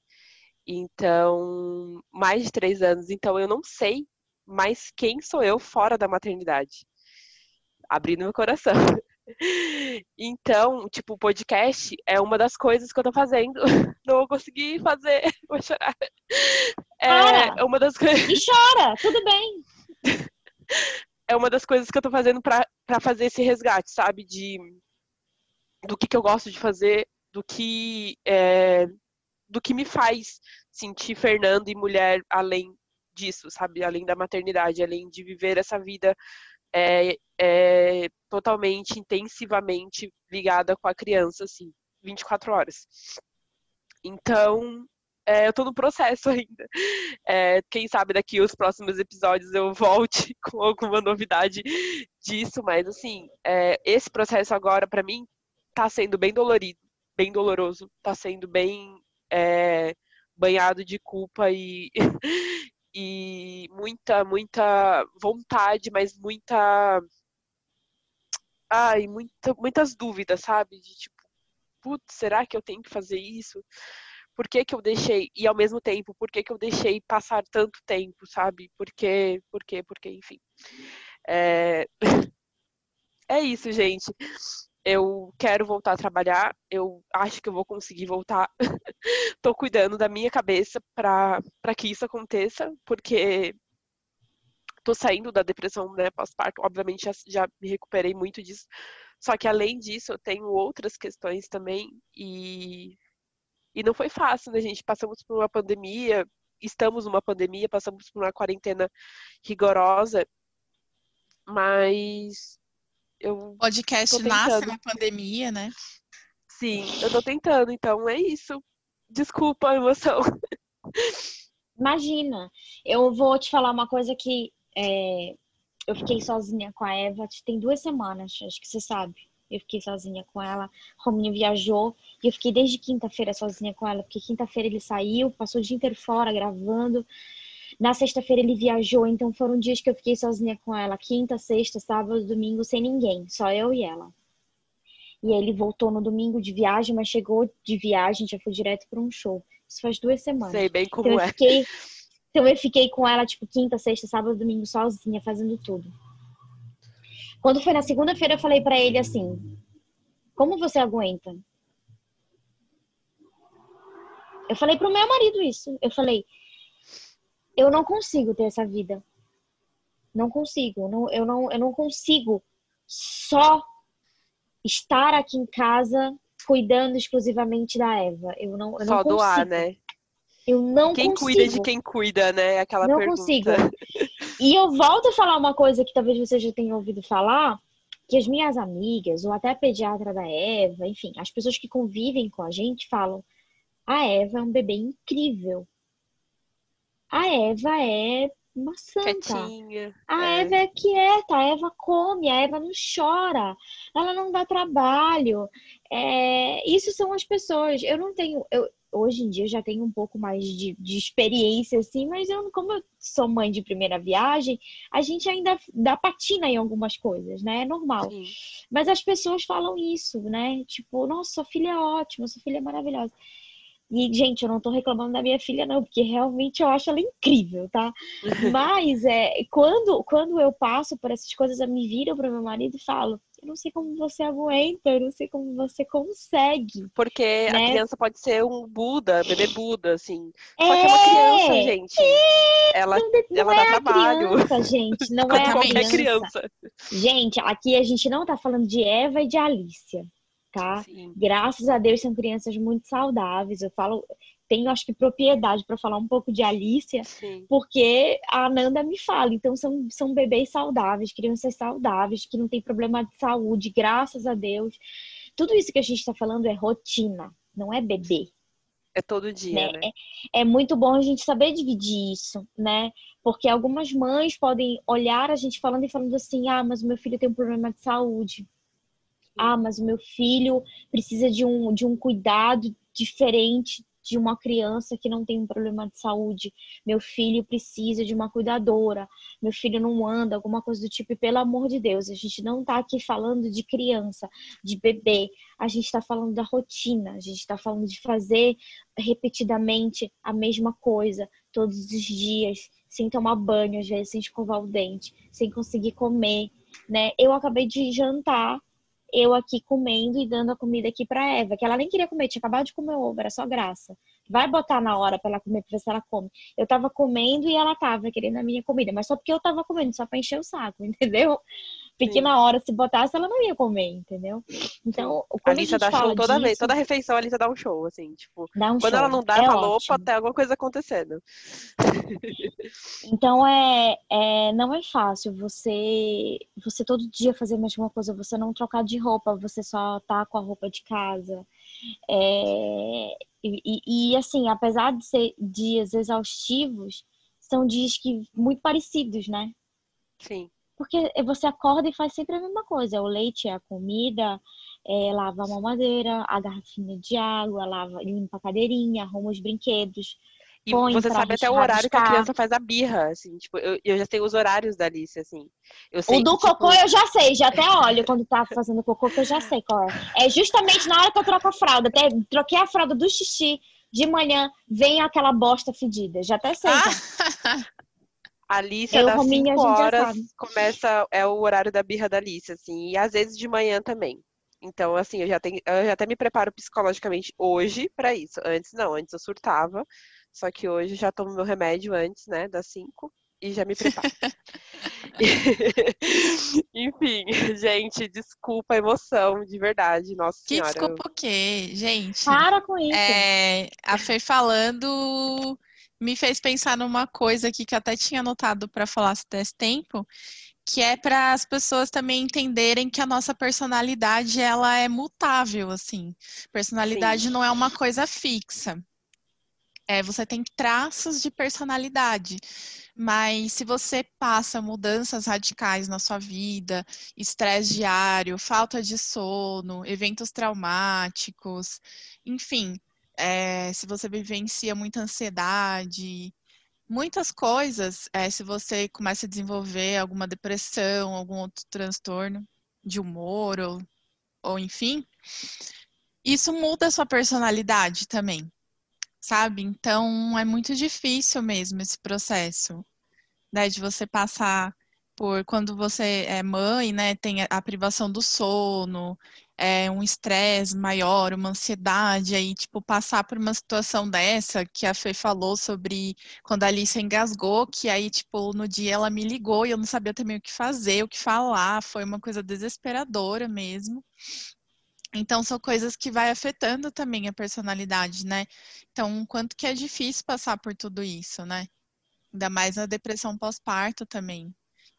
Speaker 4: Então, mais de três anos. Então, eu não sei mais quem sou eu fora da maternidade. Abrindo meu coração. Então, tipo, o podcast é uma das coisas que eu tô fazendo. Não vou conseguir fazer, vou chorar.
Speaker 3: É
Speaker 4: uma das coisas.
Speaker 3: E chora, tudo bem.
Speaker 4: É uma das coisas que eu tô fazendo pra, pra fazer esse resgate, sabe? De do que, que eu gosto de fazer, do que é, do que me faz sentir Fernanda e mulher além disso, sabe? Além da maternidade, além de viver essa vida é, é, totalmente, intensivamente ligada com a criança, assim, 24 horas. Então, é, eu tô no processo ainda. É, quem sabe daqui os próximos episódios eu volte com alguma novidade disso, mas assim, é, esse processo agora, para mim, tá sendo bem dolorido, bem doloroso, tá sendo bem é, banhado de culpa e, e muita, muita vontade, mas muita. Ai, muita, muitas dúvidas, sabe? De tipo, putz, será que eu tenho que fazer isso? Por que, que eu deixei? E ao mesmo tempo, por que, que eu deixei passar tanto tempo, sabe? Por quê? Por quê? Por quê? Enfim. É, é isso, gente eu quero voltar a trabalhar, eu acho que eu vou conseguir voltar. Tô cuidando da minha cabeça para que isso aconteça, porque tô saindo da depressão né, pós-parto, obviamente já, já me recuperei muito disso. Só que além disso, eu tenho outras questões também e e não foi fácil, né, gente? Passamos por uma pandemia, estamos numa pandemia, passamos por uma quarentena rigorosa, mas eu
Speaker 1: podcast nasce na pandemia, né?
Speaker 4: Sim, eu tô tentando, então é isso. Desculpa a emoção.
Speaker 3: Imagina, eu vou te falar uma coisa que é, eu fiquei sozinha com a Eva tem duas semanas, acho que você sabe. Eu fiquei sozinha com ela. Rominho viajou e eu fiquei desde quinta-feira sozinha com ela, porque quinta-feira ele saiu, passou o dia inteiro fora gravando. Na sexta-feira ele viajou, então foram dias que eu fiquei sozinha com ela. Quinta, sexta, sábado, domingo, sem ninguém, só eu e ela. E aí ele voltou no domingo de viagem, mas chegou de viagem, já foi direto para um show. Isso faz duas semanas.
Speaker 4: Sei bem como
Speaker 3: então,
Speaker 4: é.
Speaker 3: Eu fiquei, então eu fiquei com ela, tipo, quinta, sexta, sábado, domingo, sozinha, fazendo tudo. Quando foi na segunda-feira, eu falei para ele assim: Como você aguenta? Eu falei pro meu marido isso. Eu falei: eu não consigo ter essa vida. Não consigo. Não, eu, não, eu não consigo só estar aqui em casa cuidando exclusivamente da Eva. Eu não, eu
Speaker 4: só
Speaker 3: não
Speaker 4: doar,
Speaker 3: consigo.
Speaker 4: né?
Speaker 3: Eu não
Speaker 4: quem
Speaker 3: consigo.
Speaker 4: cuida de quem cuida, né? Aquela
Speaker 3: não
Speaker 4: pergunta.
Speaker 3: consigo. E eu volto a falar uma coisa que talvez você já tenha ouvido falar, que as minhas amigas, ou até a pediatra da Eva, enfim, as pessoas que convivem com a gente falam: A Eva é um bebê incrível. A Eva é uma santa.
Speaker 4: Quietinha.
Speaker 3: A
Speaker 4: é.
Speaker 3: Eva é quieta, a Eva come, a Eva não chora, ela não dá trabalho. É, isso são as pessoas. Eu não tenho. Eu, hoje em dia eu já tenho um pouco mais de, de experiência, assim, mas eu, como eu sou mãe de primeira viagem, a gente ainda dá patina em algumas coisas, né? É normal.
Speaker 4: Sim.
Speaker 3: Mas as pessoas falam isso, né? Tipo, nossa, sua filha é ótima, sua filha é maravilhosa. E, gente, eu não tô reclamando da minha filha, não, porque realmente eu acho ela incrível, tá? Mas é, quando, quando eu passo por essas coisas, eu me viro pro meu marido e falo, eu não sei como você aguenta, eu não sei como você consegue.
Speaker 4: Porque a
Speaker 3: Né?
Speaker 4: criança pode ser um Buda, bebê Buda, assim. Só que é uma criança, gente. Ela,
Speaker 3: Não,
Speaker 4: ela
Speaker 3: não
Speaker 4: dá
Speaker 3: é a
Speaker 4: trabalho.
Speaker 3: criança, gente, não
Speaker 4: como
Speaker 3: é a criança.
Speaker 4: criança.
Speaker 3: Gente, aqui a gente não tá falando de Eva e de Alicia, tá?
Speaker 4: Sim.
Speaker 3: Graças a Deus são crianças muito saudáveis. Eu falo, tenho acho que propriedade para falar um pouco de Alicia,
Speaker 4: Sim.
Speaker 3: porque a Nanda me fala. Então são, são bebês saudáveis, crianças saudáveis, que não tem problema de saúde, graças a Deus. Tudo isso que a gente está falando é rotina, não é bebê.
Speaker 4: É todo dia,
Speaker 3: né?
Speaker 4: né?
Speaker 3: É, é muito bom a gente saber dividir isso, né? Porque algumas mães podem olhar a gente falando e falando assim: ah, mas o meu filho tem um problema de saúde. Ah, mas o meu filho precisa de um, de um cuidado diferente de uma criança que não tem um problema de saúde. Meu filho precisa de uma cuidadora. Meu filho não anda, alguma coisa do tipo. E pelo amor de Deus, a gente não tá aqui falando de criança, de bebê. A gente está falando da rotina. A gente está falando de fazer repetidamente a mesma coisa todos os dias, sem tomar banho, às vezes sem escovar o dente, sem conseguir comer, né? Eu acabei de jantar, eu aqui comendo e dando a comida aqui para Eva, que ela nem queria comer, tinha acabado de comer ovo, era só graça. Vai botar na hora para ela comer, pra ver se ela come. Eu tava comendo e ela tava querendo a minha comida, mas só porque eu tava comendo, só para encher o saco, entendeu? Porque
Speaker 4: Sim.
Speaker 3: na hora, se botasse, ela não ia comer, entendeu? Então, quando a, gente
Speaker 4: dá show toda
Speaker 3: disso,
Speaker 4: vez. Toda refeição a Alissa dá um show, assim, tipo.
Speaker 3: dá um
Speaker 4: Quando
Speaker 3: show.
Speaker 4: ela não dá,
Speaker 3: é
Speaker 4: fala,
Speaker 3: ótimo.
Speaker 4: opa, tem alguma coisa acontecendo.
Speaker 3: Então é, é não é fácil você você todo dia fazer a mesma coisa, você não trocar de roupa, você só tá com a roupa de casa. É, e, e- e, assim, apesar de ser dias exaustivos, são dias que muito parecidos, né?
Speaker 4: Sim.
Speaker 3: Porque você acorda e faz sempre a mesma coisa. O leite, a comida, é, lava a mamadeira, a garrafinha de água, lava, limpa a cadeirinha, arruma os brinquedos.
Speaker 4: E
Speaker 3: Põe
Speaker 4: você sabe até o horário que a criança faz a birra, assim, tipo, eu, eu já sei os horários da Alice, assim. Eu sei
Speaker 3: O do
Speaker 4: que, tipo,
Speaker 3: cocô eu já sei, já até olho quando tá fazendo cocô, que eu já sei qual é. É justamente na hora que eu troco a fralda. Até troquei a fralda do xixi de manhã, vem aquela bosta fedida. Já até sei.
Speaker 1: Ah,
Speaker 4: Alice,
Speaker 3: Eu,
Speaker 4: das
Speaker 3: Rominha,
Speaker 4: 5
Speaker 3: a gente já
Speaker 4: horas, começa, é o horário da birra da Alice, assim, e às vezes de manhã também. Então, assim, eu já tenho, eu já até me preparo psicologicamente hoje pra isso. Antes não, antes eu surtava, só que hoje já tomo meu remédio antes, né, das 5 e já me preparo. Enfim, gente, desculpa a emoção, de verdade, nossa
Speaker 1: que
Speaker 4: senhora.
Speaker 1: desculpa o quê, gente?
Speaker 3: Para com isso.
Speaker 1: É, a Fê falando me fez pensar numa coisa aqui que eu até tinha anotado para falar se desse tempo, que é para as pessoas também entenderem que a nossa personalidade ela é mutável, assim. Personalidade não é uma coisa fixa. É, você tem traços de personalidade, mas se você passa mudanças radicais na sua vida, estresse diário, falta de sono, eventos traumáticos, enfim, é, se você vivencia muita ansiedade, muitas coisas, é, se você começa a desenvolver alguma depressão, algum outro transtorno de humor, ou, ou enfim, isso muda a sua personalidade também, sabe? Então é muito difícil mesmo esse processo, né, de você passar por quando você é mãe, né, tem a, a privação do sono, é, um estresse maior, uma ansiedade, aí, tipo, passar por uma situação dessa, que a Fê falou sobre quando a Alice engasgou, que aí, tipo, no dia ela me ligou e eu não sabia também o que fazer, o que falar, foi uma coisa desesperadora mesmo. Então, são coisas que vai afetando também a personalidade, né? Então, quanto que é difícil passar por tudo isso, né? Ainda mais a depressão pós-parto também.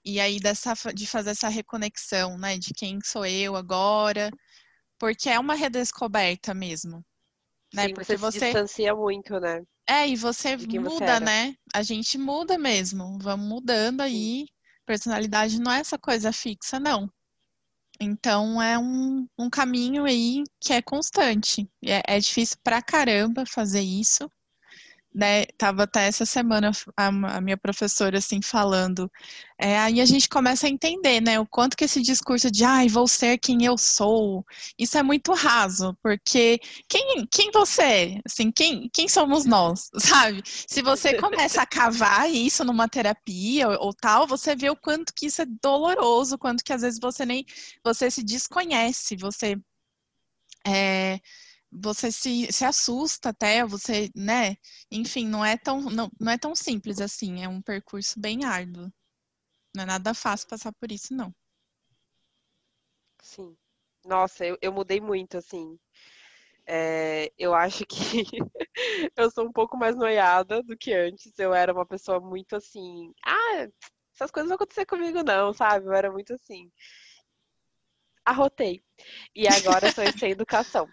Speaker 1: E aí dessa, de fazer essa reconexão, né? De quem sou eu agora, porque é uma redescoberta mesmo. né?
Speaker 4: Sim,
Speaker 1: Porque
Speaker 4: você, se
Speaker 1: você
Speaker 4: distancia muito, né?
Speaker 1: é e você
Speaker 4: você
Speaker 1: muda,
Speaker 4: era.
Speaker 1: né? A gente muda mesmo, vamos mudando aí. Personalidade não é essa coisa fixa, não. Então é um, um caminho aí que é constante. É, é difícil pra caramba fazer isso. Né? Tava até essa semana a, a minha professora assim falando. É, aí a gente começa a entender, né? O quanto que esse discurso de ai, vou ser quem eu sou, isso é muito raso, porque quem, quem você é? Assim, quem, quem somos nós, sabe? Se você começa a cavar isso numa terapia ou, ou tal, você vê o quanto que isso é doloroso, quanto que às vezes você nem você se desconhece, você é, você se, se assusta até, você, né? Enfim, não é tão não, não é tão simples assim, é um percurso bem árduo. Não é nada fácil passar por isso, não.
Speaker 4: Sim. Nossa, eu, eu mudei muito, assim. É, eu acho que eu sou um pouco mais noiada do que antes. Eu era uma pessoa muito assim. Ah, essas coisas vão acontecer comigo, não, sabe? Eu era muito assim. Arrotei. E agora sou sem educação.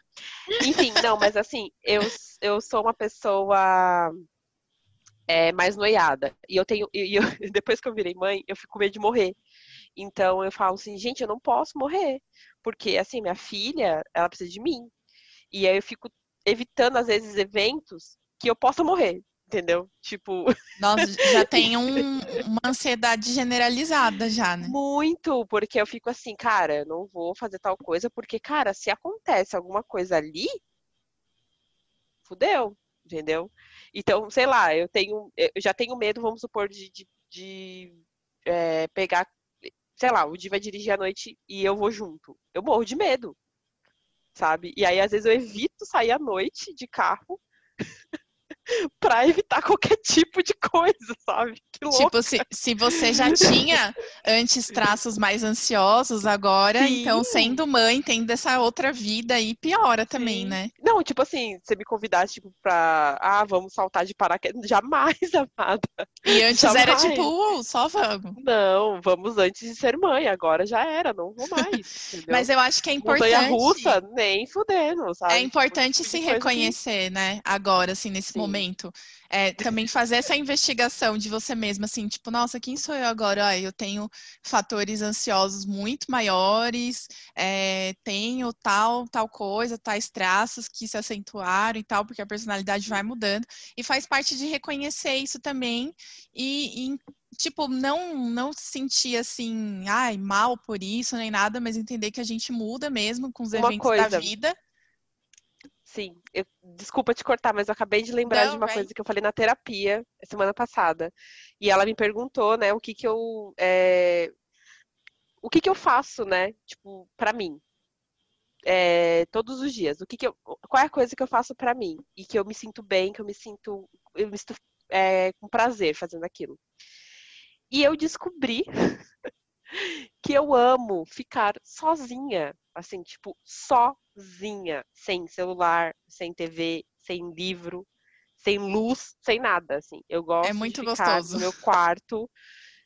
Speaker 4: Enfim, não, mas assim, eu, eu sou uma pessoa é, mais noiada. E eu tenho. E eu, depois que eu virei mãe, eu fico com medo de morrer. Então eu falo assim, gente, eu não posso morrer. Porque, assim, minha filha, ela precisa de mim. E aí eu fico evitando, às vezes, eventos que eu possa morrer. Entendeu? Tipo.
Speaker 1: Nossa, já tem um- uma ansiedade generalizada já, né?
Speaker 4: Muito, porque eu fico assim, cara, eu não vou fazer tal coisa, porque, cara, se acontece alguma coisa ali, fudeu, entendeu? Então, sei lá, eu tenho, eu já tenho medo, vamos supor, de, de, de, é, pegar, sei lá, o Di vai dirigir à noite e eu vou junto. Eu morro de medo, sabe? E aí, às vezes, eu evito sair à noite de carro pra evitar qualquer tipo de coisa, sabe? Que.
Speaker 1: Tipo, se, se você já tinha antes traços mais ansiosos, agora,
Speaker 4: Sim.
Speaker 1: então, sendo mãe, tendo essa outra vida aí, piora também,
Speaker 4: Sim.
Speaker 1: né?
Speaker 4: Não, tipo assim, se você me convidasse, tipo, pra. Ah, vamos saltar de paraquedas. Jamais, amada.
Speaker 1: E antes era
Speaker 4: Jamais.
Speaker 1: tipo, uh, só vamos.
Speaker 4: Não, vamos antes de ser mãe. Agora já era, não vou mais.
Speaker 1: Mas eu acho que é
Speaker 4: Montanha
Speaker 1: importante.
Speaker 4: russa, nem fudendo, sabe?
Speaker 1: É
Speaker 4: Tipo,
Speaker 1: importante se
Speaker 4: tipo que-
Speaker 1: reconhecer, né? Agora, assim, nesse
Speaker 4: Sim.
Speaker 1: momento. É, também fazer essa investigação de você mesma, assim, tipo, nossa, quem sou eu agora? Ah, eu tenho fatores ansiosos muito maiores, é, tenho tal, tal coisa, tais traços que se acentuaram e tal, porque a personalidade vai mudando. E faz parte de reconhecer isso também e, e, tipo, não, não se sentir assim, ai, mal por isso, nem nada, mas entender que a gente muda mesmo com os
Speaker 4: Uma
Speaker 1: eventos da
Speaker 4: coisa.
Speaker 1: vida.
Speaker 4: Sim, eu- desculpa te cortar, mas eu acabei de lembrar de
Speaker 1: Não,
Speaker 4: uma
Speaker 1: vai.
Speaker 4: coisa que eu falei na terapia semana passada. E ela me perguntou, né, o que que eu. é, O que que eu faço, né, tipo, pra mim. É, todos os dias. O que que eu... Qual é a coisa que eu faço pra mim? E que eu me sinto bem, que eu me sinto, eu me sinto é, com prazer fazendo aquilo. E eu descobri que eu amo ficar sozinha, assim, tipo, sozinha, sem celular, sem TV, sem livro, sem luz, sem nada, assim. Eu gosto
Speaker 1: É muito
Speaker 4: de ficar
Speaker 1: gostoso.
Speaker 4: no meu quarto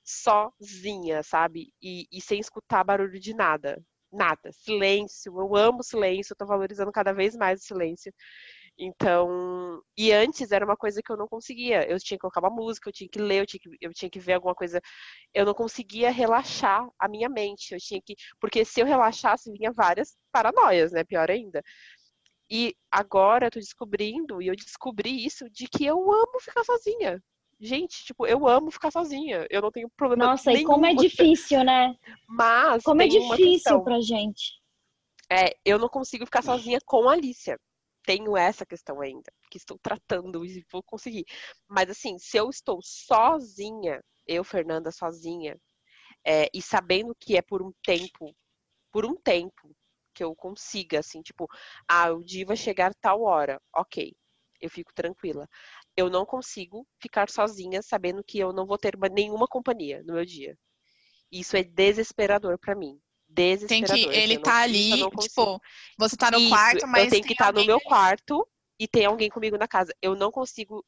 Speaker 4: sozinha, sabe? E, e sem escutar barulho de nada. Nada. Silêncio. Eu amo silêncio, eu tô valorizando cada vez mais o silêncio. Então, e antes era uma coisa que eu não conseguia. Eu tinha que colocar uma música, eu tinha que ler, eu tinha que, eu tinha que ver alguma coisa. Eu não conseguia relaxar a minha mente. Eu tinha que, porque se eu relaxasse, vinha várias paranoias, né? Pior ainda. E agora eu tô descobrindo, e eu descobri isso, de que eu amo ficar sozinha. Gente, tipo, eu amo ficar sozinha. Eu não tenho problema
Speaker 3: Nossa, e
Speaker 4: nenhum.
Speaker 3: como é difícil, né?
Speaker 4: Mas
Speaker 3: Como é difícil pra gente.
Speaker 4: É, eu não consigo ficar sozinha com a Alicia. Tenho essa questão ainda, que estou tratando e vou conseguir. Mas assim, se eu estou sozinha, eu, Fernanda, sozinha, é, e sabendo que é por um tempo, por um tempo que eu consiga, assim, tipo, ah, o dia vai chegar tal hora, ok, eu fico tranquila. Eu não consigo ficar sozinha sabendo que eu não vou ter uma- nenhuma companhia no meu dia. Isso é desesperador pra mim.
Speaker 1: Tem
Speaker 4: Desesperador.
Speaker 1: que
Speaker 4: assim,
Speaker 1: ele
Speaker 4: não-
Speaker 1: tá ali, tipo, você tá no
Speaker 4: Isso,
Speaker 1: quarto, mas
Speaker 4: eu tenho que
Speaker 1: tem
Speaker 4: estar no
Speaker 1: alguém
Speaker 4: meu
Speaker 1: ali.
Speaker 4: quarto e tem alguém comigo na casa. Eu não consigo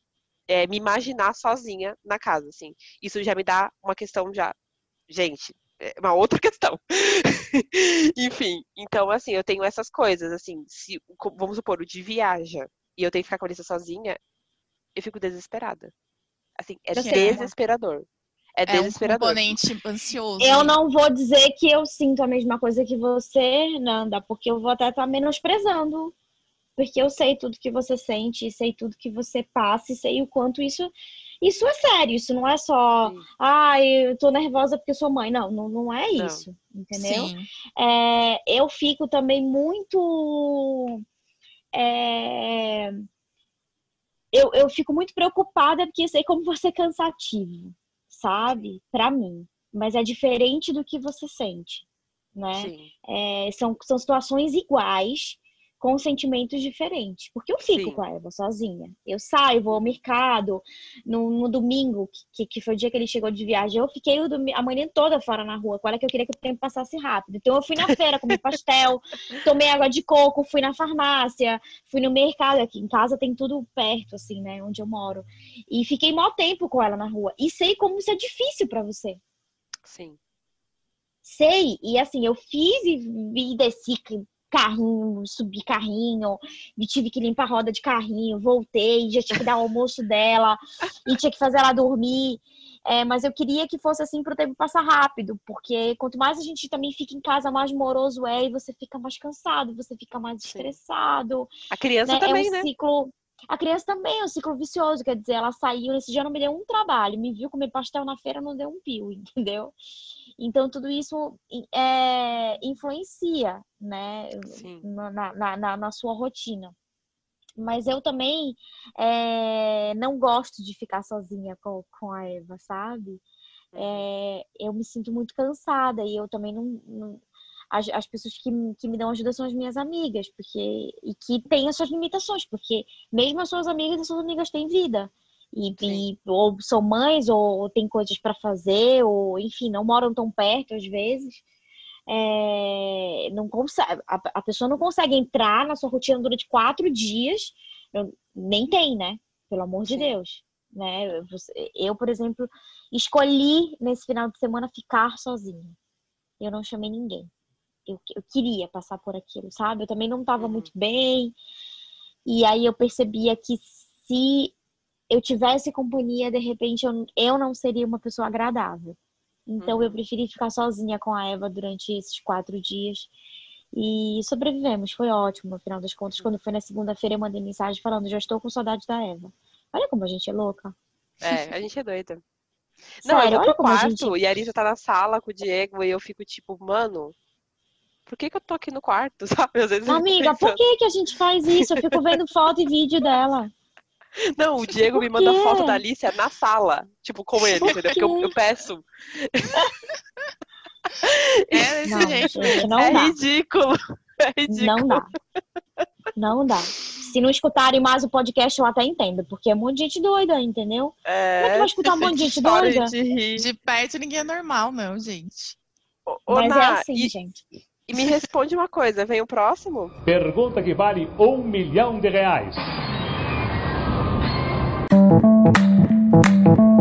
Speaker 4: é, me imaginar sozinha na casa, assim. Isso já me dá uma questão já, gente, é uma outra questão. Enfim, então assim, eu tenho essas coisas, assim, se vamos supor, o de viaja. e eu tenho que ficar com a Larissa sozinha, eu fico desesperada. Assim, é
Speaker 3: Eu sei.
Speaker 4: desesperador. É
Speaker 1: É um
Speaker 4: desesperador.
Speaker 1: componente ansioso.
Speaker 3: Eu não vou dizer que eu sinto a mesma coisa que você, Nanda, porque eu vou até estar menosprezando. Porque eu sei tudo que você sente, sei tudo que você passa, e sei o quanto isso. Isso é sério, isso não é só,
Speaker 4: Sim.
Speaker 3: ah, eu tô nervosa porque sou mãe. Não, não, não é
Speaker 4: Não.
Speaker 3: isso, entendeu?
Speaker 1: Sim.
Speaker 3: É, eu fico também muito. é, eu, eu fico muito preocupada porque sei como você é cansativo, sabe? Pra mim. Mas é diferente do que você sente, né? É, são, são situações iguais, com sentimentos diferentes. Porque eu fico
Speaker 4: Sim.
Speaker 3: com a Eva sozinha. Eu saio, vou ao mercado. No, no domingo, que, que foi o dia que ele chegou de viagem, eu fiquei a manhã toda fora na rua. Com ela que eu queria que o tempo passasse rápido. Então eu fui na feira, comi pastel, tomei água de coco, fui na farmácia, fui no mercado. Aqui em casa tem tudo perto, assim, né? Onde eu moro. E fiquei maior tempo com ela na rua. E sei como isso é difícil pra você.
Speaker 4: Sim.
Speaker 3: Sei, e assim, eu fiz e vi desci carrinho, subi carrinho, e tive que limpar a roda de carrinho, voltei, já tinha que dar o almoço dela, e tinha que fazer ela dormir. É, mas eu queria que fosse assim pro tempo passar rápido, porque quanto mais a gente também fica em casa, mais moroso é, e você fica mais cansado, você fica mais
Speaker 4: Sim.
Speaker 3: estressado.
Speaker 4: A criança
Speaker 3: né?
Speaker 4: também,
Speaker 3: é um
Speaker 4: né?
Speaker 3: ciclo. A criança também é um ciclo vicioso, quer dizer, ela saiu, nesse dia não me deu um trabalho, me viu comer pastel na feira, não deu um pio, entendeu? Então tudo isso é, influencia, né, na, na, na, na sua rotina. Mas eu também é, não gosto de ficar sozinha com, com a Eva, sabe?
Speaker 4: Uhum.
Speaker 3: É, eu me sinto muito cansada e eu também não. não- as, as pessoas que, me- que me dão ajuda são as minhas amigas, porque e que têm as suas limitações, porque mesmo as suas amigas, as suas amigas têm vida. E, e- ou são mães, ou têm coisas para fazer, ou enfim, não moram tão perto às vezes. É, não consegue, a, a pessoa não consegue entrar na sua rotina durante quatro dias, eu- nem tem, né? Pelo amor de
Speaker 4: Sim.
Speaker 3: Deus. Né? Eu, por exemplo, escolhi nesse final de semana ficar sozinha. Eu não chamei ninguém. Eu, eu queria passar por aquilo, sabe? Eu também não estava
Speaker 4: Uhum.
Speaker 3: muito bem. E aí eu percebia que se eu tivesse companhia, de repente eu, eu não seria uma pessoa agradável. Então eu
Speaker 4: Uhum.
Speaker 3: preferi ficar sozinha com a Eva durante esses quatro dias. E sobrevivemos, foi ótimo, no final das contas. Quando foi na segunda-feira, eu mandei mensagem falando: já estou com saudade da Eva. Olha como a gente é louca.
Speaker 4: É, a gente é doida. Não,
Speaker 3: Sério,
Speaker 4: eu vou
Speaker 3: olha
Speaker 4: pro
Speaker 3: como a
Speaker 4: quarto
Speaker 3: gente.
Speaker 4: e a Arisa tá na sala com o Diego e eu fico tipo, mano, por que que eu tô aqui no quarto, sabe? Às vezes eu fico
Speaker 3: Amiga, por que, que a gente faz isso? Eu fico vendo foto e vídeo dela.
Speaker 4: Não, o Diego me manda foto da Alicia na sala, tipo, com ele,
Speaker 3: Por
Speaker 4: entendeu? Porque eu, eu peço.
Speaker 1: É desse
Speaker 3: Não,
Speaker 1: jeito.
Speaker 3: gente, não
Speaker 4: é
Speaker 3: dá.
Speaker 4: ridículo. É ridículo.
Speaker 3: Não dá. Não dá. Se não escutarem mais o podcast, eu até entendo, porque é um monte de gente doida, entendeu? Como é que
Speaker 4: É,
Speaker 3: vai escutar um monte de gente doida?
Speaker 1: De perto ninguém é normal, não, gente.
Speaker 4: Ô, ô,
Speaker 3: Mas é assim,
Speaker 4: e,
Speaker 3: gente.
Speaker 4: e me responde uma coisa, vem o próximo?
Speaker 6: Pergunta que vale um milhão de reais. Thank you.